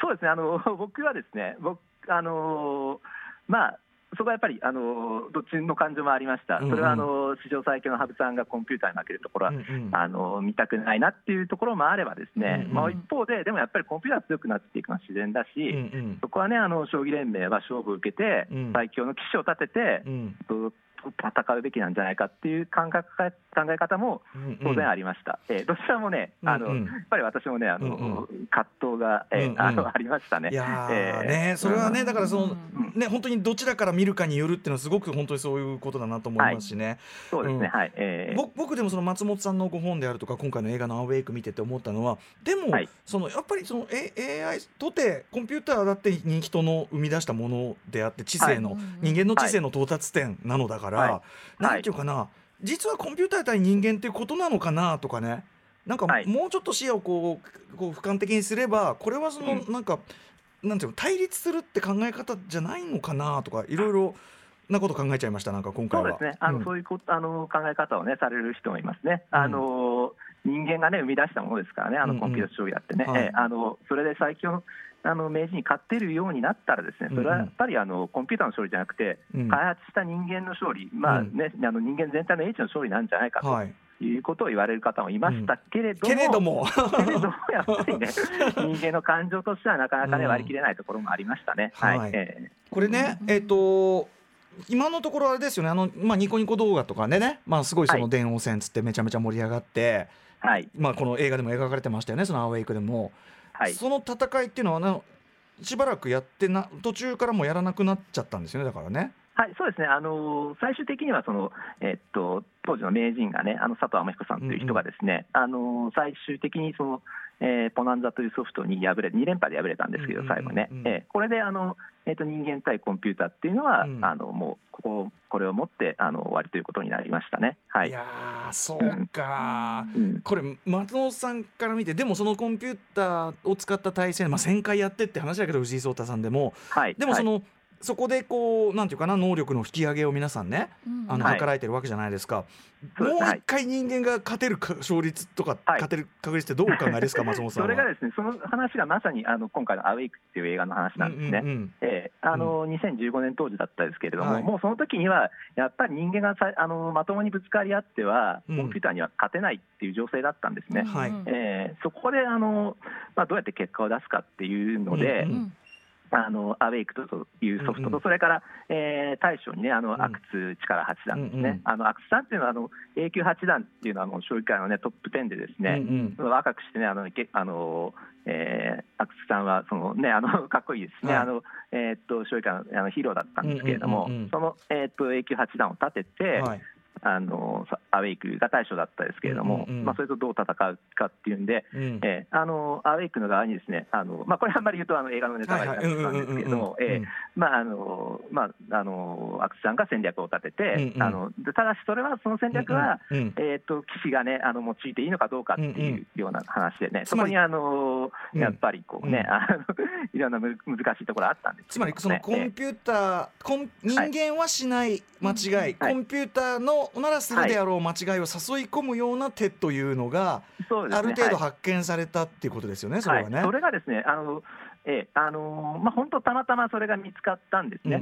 そうですね、あの僕はですね、僕あのまあ、そこはやっぱりあのどっちの感情もありました、それはあの史上最強の羽生さんがコンピューターに負けるところは、うんうん。あの見たくないなっていうところもあれば、ですね、うんうん。まあ、一方で、でもやっぱりコンピューターが強くなっていくのは自然だし、うんうん。そこはね、あの将棋連盟は勝負を受けてうん、最強の棋士を立てて、うん。と戦うべきなんじゃないかっていう感覚か考え方もうん当然ありました、えーどちらもね、あのうん。うんやっぱり私もね、あのうん葛藤が、えーうんうん。あのありましたね。いやーえーねそれはねだからそのうんね本当にどちらから見るかによるっていうのはすごく本当にそういうことだなと思いますしね。そうですね、うん。はい、えー。ぼ僕でもその松本さんのご本であるとか今回の映画の「アウェイク」見てて思ったのはでも、はい。そのやっぱりその、A、AI とてコンピューターだって人の生み出したものであって知性の、はい。人間の知性の到達点なのだから、はいなんていうかな実はコンピューター対人間っていうことなのかなとかね。なんかはい。もうちょっと視野をこうこう俯瞰的にすればこれはその、うん。なんかなんていうの対立するって考え方じゃないのかなとかい。ろいろなこと考えちゃいましたなんか今回は。そうですね、あのうん。そういうことあの考え方を、ね、される人もいますね。あの人間が、ね、生み出したものですからね、あうんうん。のコンピューター将棋だってね、はい。えーあのそれで最強のあの名人に勝てるようになったら、ですねそれはやっぱりあのコンピューターの勝利じゃなくて、うん。開発した人間の勝利、まあうん。ねあの人間全体の英知の勝利なんじゃないかはい、ということを言われる方もいましたけれども、けれども。けれどもやっぱりね、人間の感情としてはなかなかね、うん。割り切れないところもありましたね。はい、はい。えこれね、えっ、と今のところあれですよね。あの、まあ、ニコニコ動画とかでね、まあ、すごいそのはい電王戦つってめちゃめちゃ盛り上がって、ーはい、まあ、この映画でも描かれてましたよねその「アウェイク」でも、はい、その戦いっていうのはあのしばらくやってな途中からもやらなくなっちゃったんですよねだからね。はい、そうですね、あのー最終的にはその、えっと、当時の名人がね、あの佐藤天彦さんという人がですね、あのー最終的にその、えーポナンザというソフトに敗れ、2連敗で敗れたんですけど、最後ね、うんえーこれであの、えっと人間対コンピューターっていうのは、うんあのもうここ、これをもってあの終わりということになりましたね。はい。いやーそうか、うん。これ松本さんから見てでもそのコンピューターを使った対戦、まあ、1000回やってって話だけど藤井聡太さんでも。はい、はいでもその、そこでこうなんていうかな能力の引き上げを皆さんねうんあの、はい。計られてるわけじゃないですか。はい。もう一回人間が勝てるか勝率とか、はい。勝てる確率ってどうお考えですか 松本さんは？それがですね、その話がまさにあの今回のアウェイクっていう映画の話なんですね。うんうんうん。えーあの2015年当時だったですけれども、はい。もうその時には、やっぱり人間がさあのまともにぶつかり合っては、うん。コンピューターには勝てないっていう情勢だったんですね。はい。うんえーそこであの、まあ、どうやって結果を出すかっていうので、うんうんあのアウェイクというソフトと、それから、えー大将にね、あのうん。阿久津力八段ですね、あの阿久津さんっていうのはあの、永久八段っていうのは、もう将棋界の、ね、トップ10でですね、うんうん。若くしてね、あのけあのえー、阿久津さんはその、ね、あの かっこいいですね、はい。あのえーっと将棋界のあのヒーローだったんですけれども、その、えーっと永久八段を立てて、はいあのさアウェイクが大将だったですけれども、うんうんうん。まあ、それとどう戦うかっていうんで、うん。えーあのアウェイクの側にですね、あのまあ、これあんまり言うとあの映画のネタバレになってしまうんですけれど阿久津さんが戦略を立てて、うんうん。あのでただしそれはその戦略は、うんうんえー、と棋士がねあの用いていいのかどうかってうんういうんような話でね、つまりそこにあのうん。やっぱりこうね、うん。あのいろんなむ難しいところあったんですつまりそのコンピューター、コン人間はしない間違い、はい。コンピューターのならするであろう間違いを誘い込むような手というのが、そうですね。ある程度はい発見されたっていうことですよね、それはね。はい、それがですね、あのえーあのーまあ、本当、たまたまそれが見つかったんですね、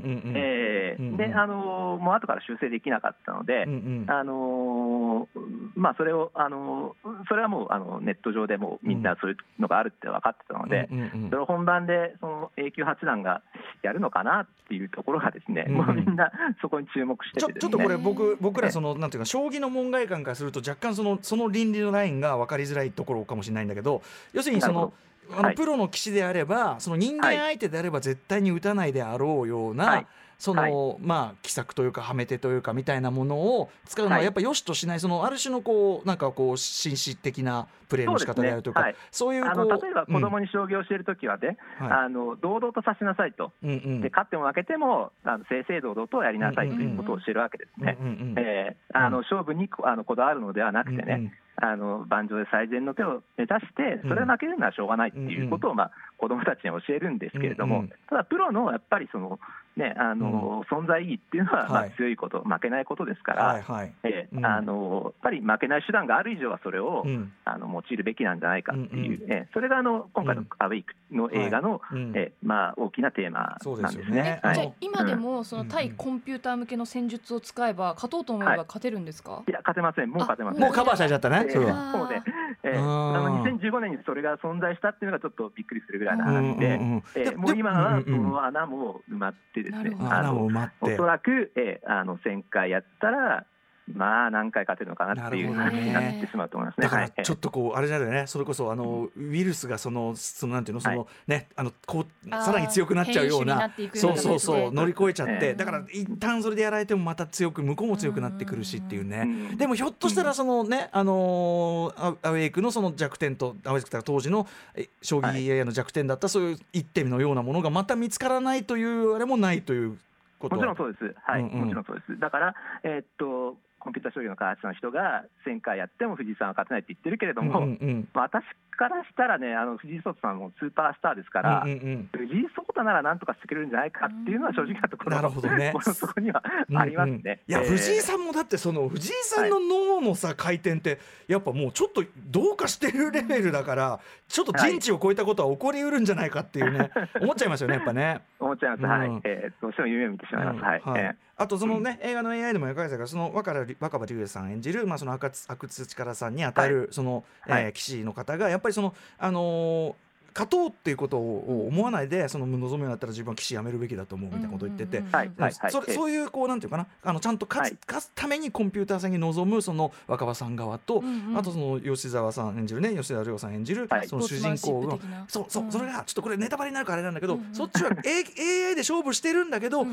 で、あのーもう後から修正できなかったので、うんうんあのーまあ、それを、あのーそれはもうあのネット上でもうみんなそういうのがあるって分かってたので、うんうんうんそれを本番でその永久八段がやるのかなっていうところがですね、うんもうみんなそこに注目してちょてですね。ちょっとこれ僕僕らそのなんていうか将棋の門外観からすると若干そのその倫理のラインが分かりづらいところかもしれないんだけど要するにそのあのはい。プロの棋士であればその人間相手であれば絶対に打たないであろうような、はい。そのまあ奇策というかはめ手というかみたいなものを使うのははいやっぱ良しとしないそのある種のこうなんかこう紳士的なプレーの仕方であるとい。うかそういうこうあの例えば子供に、に将棋を教えるときはね、はい。あの堂々と指しなさいと、で勝っても負けてもあの正々堂々とやりなさいということを教えるわけですね。あの勝負にこあのこだわるのではなくてね、あの盤上で最善の手を目指して、それは負けるのはしょうがないっていうことを、まあ、子どもたちに教えるんですけれども、ただ、プロのやっぱりその、ね、あの存在意義っていうのは、まあはい。強いこと、負けないことですから、えあのやっぱり負けない手段がある以上は、それを、うん。あの用いるべきなんじゃないかっていう、うんえーそれがあの今回のうん。アウェイクの映画の、うん。えーまあ、大きなテーマなんですね。じゃあ今でもそのうん。対コンピューター向けの戦術を使えば勝とうと思えば勝てるんですか、いや、勝てません、もう勝てません。もうカバーされちゃったねえーそれは。そうで、えーあの2015年にそれが存在したっていうのがちょっとびっくりするぐらいのうん話で、うんうんえでーもう今はその穴も埋まってですねなるほ、ど。あ穴もの埋まって。おそらく、えーあの1000回やったら、まあ何回勝てるのかなっていうなるほどね。感じになってしまうと思いますね。だからはい。ちょっとこうあれじゃないね。それこそあのウイルスがそのそのなんていうの？そのねあのこうさらに強くなっちゃうようなそうそうそう乗り越えちゃっええ。てだから一旦それでやられてもまた強く向こうも強くなってくるしっていううねん。でもひょっとしたらそのねあのーアアウェイクのその弱点とアウェイクか当時のえ将は棋 AI の弱点だったそういう一点のようなものがまた見つからないというあれもないということもちろんはそうです、はい、うんうん。もちろんそうです。だから、えーっと、コンピューター将棋の開発者の人が1000回やっても藤井さんは勝てないって言ってるけれども、うんうん私からしたらね、あの藤井聡太さんもスーパースターですから、うんうんうん。藤井聡太ならなんとかしてくれるんじゃないかっていうのは正直なところ、なるほどね。そこにはありますね。うんうん。いや、えー。藤井さんもだってその藤井さんの脳のさ、回転ってやっぱもうちょっとどうかしてるレベルだからちょっと人知を超えたことは起こりうるんじゃないかっていうね、思っちゃいますよねやっぱね。思っちゃいます、うん。はい、えーどうしても夢を見てしまいます。はい、うんはい。えあとそのね、映画の AI でも描かれたからその若葉若葉龍也さん演じる、まあ、その赤津赤津力さんに当たる、その、はい。えー棋士の方がやっぱりそのあのー勝とうっていうことを思わないでその望むようになったら自分は棋士やめるべきだと思うみたいなことを言ってて、はいはい。はいそれそういうこうなんていうかな。あのちゃんと勝つ,、はい勝つためにコンピューター戦に臨むその若葉さん側と、あとその吉沢さん演じるね吉沢亮さん演じる、はい。その主人公のスポーツマンシップ的なそうそう、うんそれがちょっとこれネタバレになるからあれなんだけど、そっちは A- AI で勝負してるんだけど、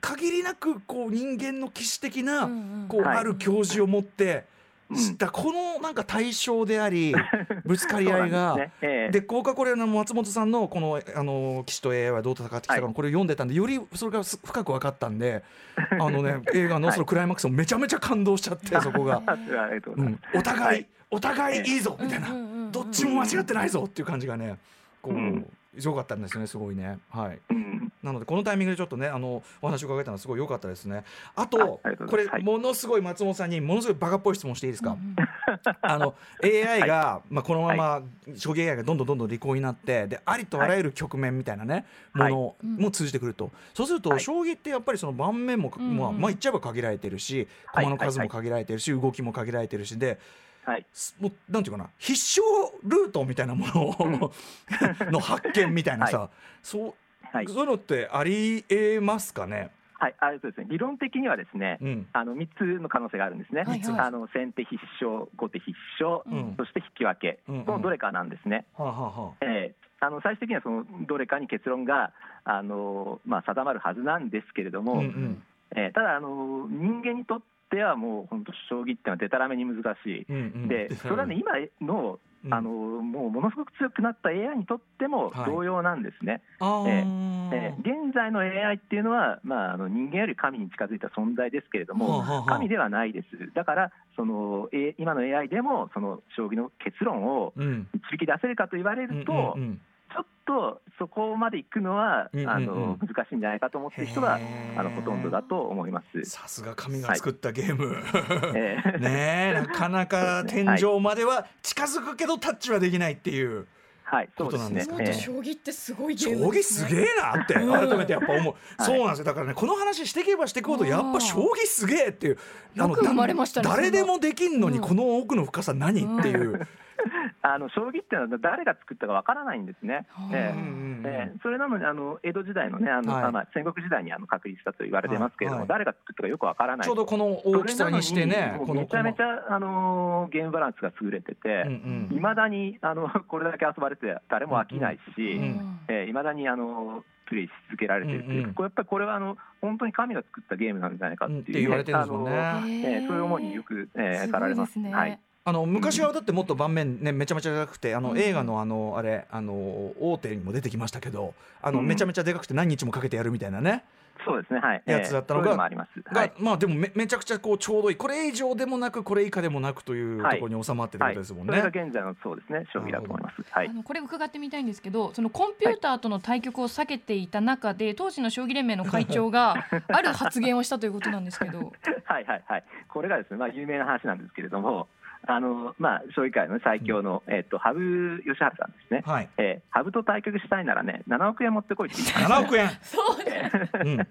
限りなくこう人間の騎士的な、こう、はい。ある教授を持って、うん。知ったこのなんか対象であり ぶつかり合いが。ね。ええ。でこここれあの松本さんのこのあの騎士と AI はどう戦ってきたかの、はい。これを読んでたんでよりそれがす深く分かったんで あのね映画のそのクライマックスもめちゃめちゃ感動しちゃって そこが、うん、お互い、はい。お互いいいぞみたいな、うんうんうんうんどっちも間違ってないぞっていう感じがねこう、うん良かったんですよねすごいね。はい。うん。なのでこのタイミングでちょっとねあのお話を伺えたのはすごい良かったですね。ああとこれはい。ものすごい松本さんにものすごいバカっぽい質問していいですか？あの AI が、まあこのまま将棋 AI がどんどんどんどん利口になってでありとあらゆる局面みたいなね、はい。ものも通じてくると。そうすると、はい。将棋ってやっぱりその盤面も、まあまあ言っちゃえば限られてるしはい。駒の数も限られてるし、動きも限られてるしで。はいすもうなんていうかな必勝ルートみたいなものをの発見みたいなさ、そうはいそういうのってありえますかね？はい、あそうですね。理論的にはですね、うん。あの三つの可能性があるんですね。はいはいあの先手必勝、後手必勝、うんそして引き分け、うんうんそのどれかなんですね。はあ、はあはあ。えーあの最終的にはそのどれかに結論があの、まあ、定まるはずなんですけれども、うんうんえーただあの、人間にとってはもう本当、将棋っていうのはでたらめに難しい。うんうんでそれはね、今のうんあのもうものすごく強くなった AI にとってもはい同様なんですね。あーえー現在の AI っていうのは、まあ、あの人間より神に近づいた存在ですけれども、はあはあはあ神ではないです、だからその、え今の AI でもその将棋の結論をうん導き出せるかと言われると、うんうんうんちょっとそこまで行くのは、うんうんうん。あの難しいんじゃないかと思ってる人があのほとんどだと思います。さすが神が作ったゲーム、えーねえなかなか天井までは近づくけどタッチはできないっていうはい、そうですね。ことなんですえー将棋ってすごいゲ将ーム棋すげえなって改めてやっぱ思う、そうなんですよ。だからねこの話していけばしていくほどやっぱ将棋すげえっていうよく生まれましたね誰でもできんのにうんこの奥の深さ何っていう、あの将棋っていうのは誰が作ったかわからないんですね。ええ。えそれなのにあの江戸時代のねあの、はい。あまあ、戦国時代にあの確立したと言われてますけれども、はい。はい誰が作ったかよくわからない。ちょうどこの大きさにしてねめちゃめちゃあのゲームバランスが優れてて、うんうん。いまだにあの これだけ遊ばれて誰も飽きないし、うんうんえー、未だにあのプレイし続けられてるという、うんうん。これやっぱりこれはあの本当に神が作ったゲームなんじゃないかっていう、うんって言われてるんですもんね。あのえーそういう思いによく、えー、すかられま。す。すね、はいあの昔はだってもっと盤面ねめちゃめちゃでかくてあのうん映画のあのあれあの大手にも出てきましたけどあのうんめちゃめちゃでかくて何日もかけてやるみたいなねそうですね、はい。やつだったのがます。はい。がまあでもめめちゃくちゃこうちょうどいいこれ以上でもなくこれ以下でもなくというとはいころに収まってるこはい、とですもんそれがね。現在のそうですね、将棋だと思います。はいあ。のこれ伺ってみたいんですけどそのコンピューターとの対局を避けていた中で、当時の将棋連盟の会長がある発言をしたということなんですけど はいはいはい。これがですね、まあ有名な話なんですけれども、あのまあ将棋界の最強の、えっと羽生善治さんですね。はい。えー、羽生と対局したいならね、7億円持ってこいって言って。ま7億円。そうね。うん。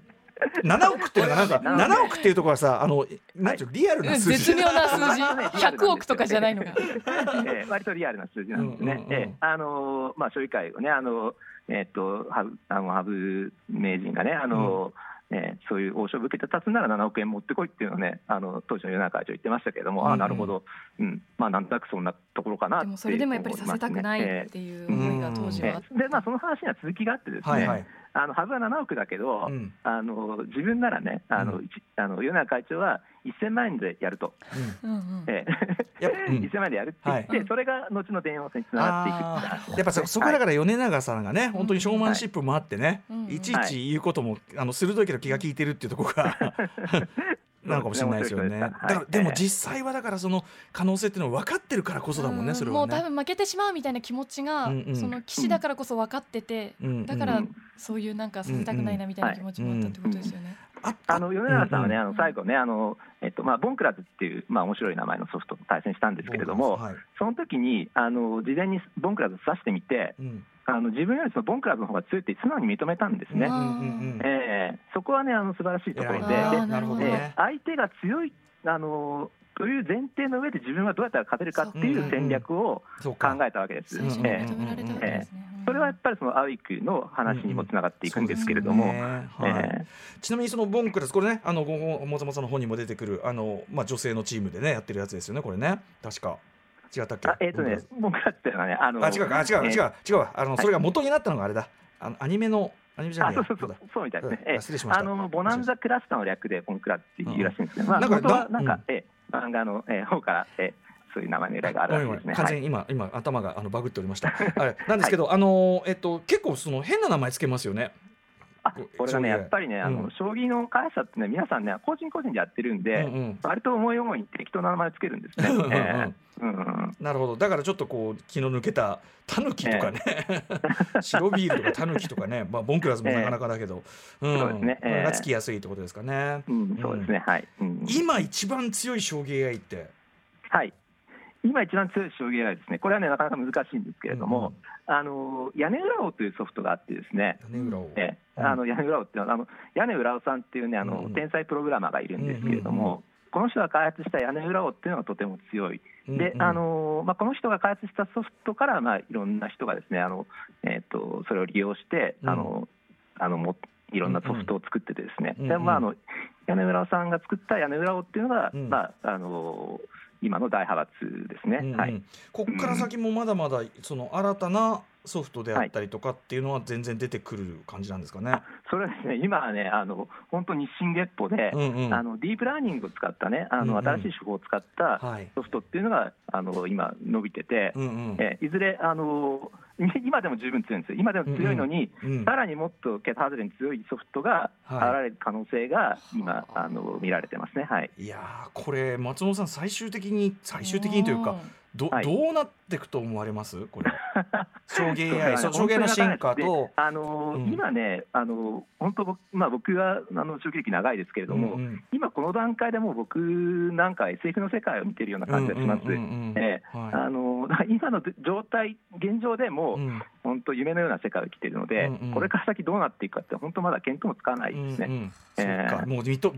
7億っていうのがなんかなので7億っていうところはさあのなんていうのリアルな数字。絶妙な数字。100億とかじゃないのが えー割とリアルな数字なんですね。うんうんうん。えーあのーまあ将棋界をねあのえーっと羽生あの羽生名人がねあのーえーそういう王将を受けて立つなら7億円持ってこいっていうのをねあの当時の世の中会長言ってましたけれども、うんうん。あなるほど、うん、まあなんとなくそんなところかなってでもそれでもやっぱりさせたくないえっていう思いが当時はあってえでまあその話には続きがあってですね、はいはい。あの羽生は7億だけど、うん。あの自分ならねあの、うん。一あの世の中会長は1000万円でやると、うん。うんうん。えやっぱ うん。1000万円でやるって言って、はい。それが後の電話戦につながっていくっていう。話やっぱそそこだから米長さんがね本当にショーマンシップもあってねうん。い。ちいち言うこともあの鋭いけど気が利いてるっていうところが なのかもしれないですよね。だはいからでも実際はだからその可能性っていうのは分かってるからこそだもんねそれはね。もう多分負けてしまうみたいな気持ちが、うんうんその騎士だからこそ分かってて、うんだからうんそういうなんかさせたくないなみたいな気持ちもあったってことですよね。ああの米長さんはね、うんあの最後ね、あのえっとまあ、ボンクラズっていう、まあ面白い名前のソフトと対戦したんですけれども、はい。その時にあの事前にボンクラズ指してみて、うん。あの自分よりそのボンクラズの方が強いって素直に認めたんですね。うんうんうんえーそこはね、あの素晴らしいところで、で。相手が強いあのという前提の上で自分はどうやったら勝てるかっていう戦略をそう考か。えたわけです。それはやっぱりそのアウィックの話にもつながっていくんですけれども、ちなみにそのボンクラスこれねあのもざもざの本にも出てくるあのまあ女性のチームでねやってるやつですよねこれね。確か。違ったっけ？ーあえっ、とね、僕らっていうのはね、あのあ違うかあ違うえー違う違うわあのそれが元になったのがあれだ。あのアニメのアニメじゃないそうそうそうそうみたいですね。うん。ええ失礼しました。あのボナンザクラスターの略でボンクラっていうらしいんですね。まあなんか元はだなんか、うん。ええ漫画の、ええ方から、ええそういう名前の由来があるごめんごらしいですね。完全に今、今頭があのバグっておりました。はい、なんですけど、あのえっと結構その変な名前つけますよね。あこれがね、やっぱりね、あの、うん。将棋の会社ってね、皆さんね、個人個人でやってるんで、うんうん。割と思い思いに適当な名前をつけるんですね。うんなるほど。だからちょっとこう気の抜けたタヌキとかね、白ビールとかタヌキとかね、まあボンクラスもなかなかだけど、うん、そうですね。がえ。えつきやすいってことですかね。うん、そうですね、はい。うん今一番強い将棋 AI って、はい。今一番強い将棋 AI ですね。これはね、なかなか難しいんですけれども、あの屋根裏王というソフトがあってですね。屋根裏を。えあの屋根裏王っていうのはあの屋根裏尾さんっていうねあの、うん。天才プログラマーがいるんですけれども、この人が開発した屋根裏王っていうのがとても強い。うんで、うん。あのまあ、この人が開発したソフトから、まあ、いろんな人がですねあの、えー、とそれを利用して、うん。あのあのもいろんなソフトを作っててですね、でまあ、あの屋根裏尾さんが作った屋根裏王っていうのが、うん。まあ、あの今の大派閥ですね。うんうんはいこっから先もまだまだその新たなソフトであったりとかっていうのは全然出てくる感じなんですかね。それはですね今はねあの本当日進月歩で、うんうんあのディープラーニングを使ったねあの、うんうん新しい手法を使ったはい。ソフトっていうのがあの今伸びてて、うんうん。えいずれあの今でも十分強いんですよ。今でも強いのに、うんさらにもっと桁外れに強いソフトがはい現れる可能性が今、あの見られてますね。はい。いやーこれ松本さん最終的に最終的にというかど,、はいどうなっていくと思われます？これ将棋 AI 将棋の進化とあのうん。今ね、あの本当僕、まあ、僕はあの将棋歴長いですけれども、うんうん。今この段階でもう僕なんか SF の世界を見てるような感じがします。あの 今の状態、現状でもう、うん。本当、夢のような世界を生きているので、うんうん。これから先どうなっていくかって、本当、まだ見当もつかないですね。うんうん。えーそっか。もう人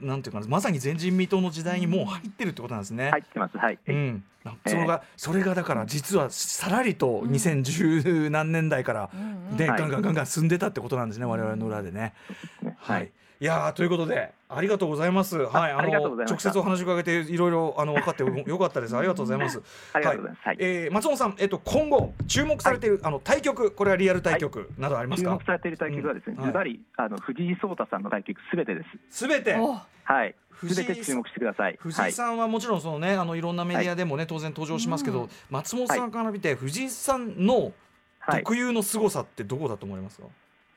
なんていうかなまさに前人未到の時代にもう入ってるってことなんですね。入ってます、はい、うん、それがそれがだから実はさらりと2010何年代からではい。ガンガンガンガン進んでたってことなんですね我々の裏でね。ね。はい。いやーということでありがとうございます。はいありがとうございました。直接お話を伺えていろいろあの分かって よかったです。ありがとうございます。ありがとうございます。はい。えー松本さんえっと今後注目されてい。る、あの対局これはリアル対局などありますか？注目。されている対局はですね、うん。ズバリあの藤井聡太さんの対局すべてです。すべて？お。はい、藤井すべて注目してください。藤井さんはもちろんそのねあのいろんなメディアでもね、当然登場しますけど、うん。松本さんから見て藤井さんのはい、特有の凄さってどこだと思いますか、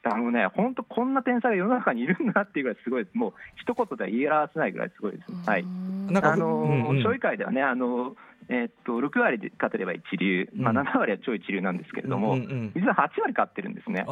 あのね、本当こんな天才が世の中にいるんだなっていうぐらいすごいです。もう一言では言い表せないぐらいすごいです。はい。なんかあのうんうん。将棋界ではね、あのえーっと6割で勝てれば一流、まあ、うん7割は超一流なんですけれども、うんうんうん実は8割勝ってるんですね。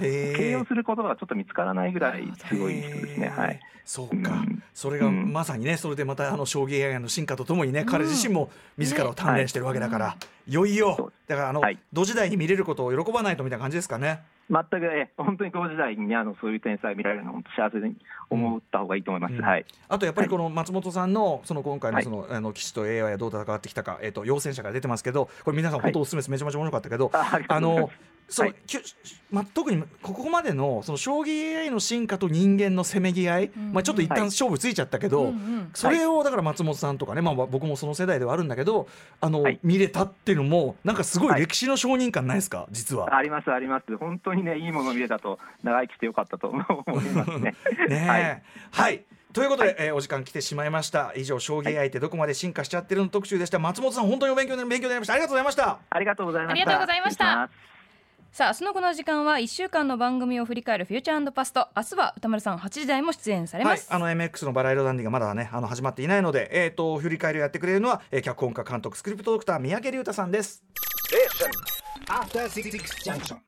えー形容することがちょっと見つからないぐらいすごい人ですね。はい。そうか、うん。それがうん。まさにねそれでまたあの将棋 AI の進化とともにね、彼自身も自らを鍛錬してるわけだから、い。よいよだからあの、はい。同時代に見れることを喜ばないとみたいな感じですかね。全く、えー本当に同時代にねあのそういう天才が見られるのは本当幸せに思った方がいいと思います。うん。はい。あとやっぱりこの松本さんのその今回のはい。その、あの棋士と AI はどう戦ってきたか、えっ、と陽戦者から出てますけどこれ皆さん本当おすすめです、めちゃめちゃ面白かったけどああのそう、はい。きゅまあ、特にここまでのその将棋 AI の進化と人間のせめぎ合い、うんまあ、ちょっと一旦はい。勝負ついちゃったけど、うんうんそれをだから松本さんとかね、まあ、僕もその世代ではあるんだけどあの、はい。見れたっていうのもなんかすごいはい。歴史の承認感ないですか？実は。ありますあります。本当にねいいものを見れたと長生きしてよかったと思いますね。ねえ。はい。はい。ということで、えーお時間来てしまいました。以上将棋 AI ってどこまで進化しちゃってるの特集でした。松本さん本当にお勉強に勉強になりました。ありがとうございました。ありがとうございました。ありがとうございましたさあその後の時間は1週間の番組を振り返るフューチャーパスト。明日は歌丸さん8時台も出演されます、はい、あの MX のバラ色ダンディがまだねあの始まっていないので、えー、と振り返りをやってくれるのは、えー脚本家監督スクリプトドクター三宅龍太さんです。Junction.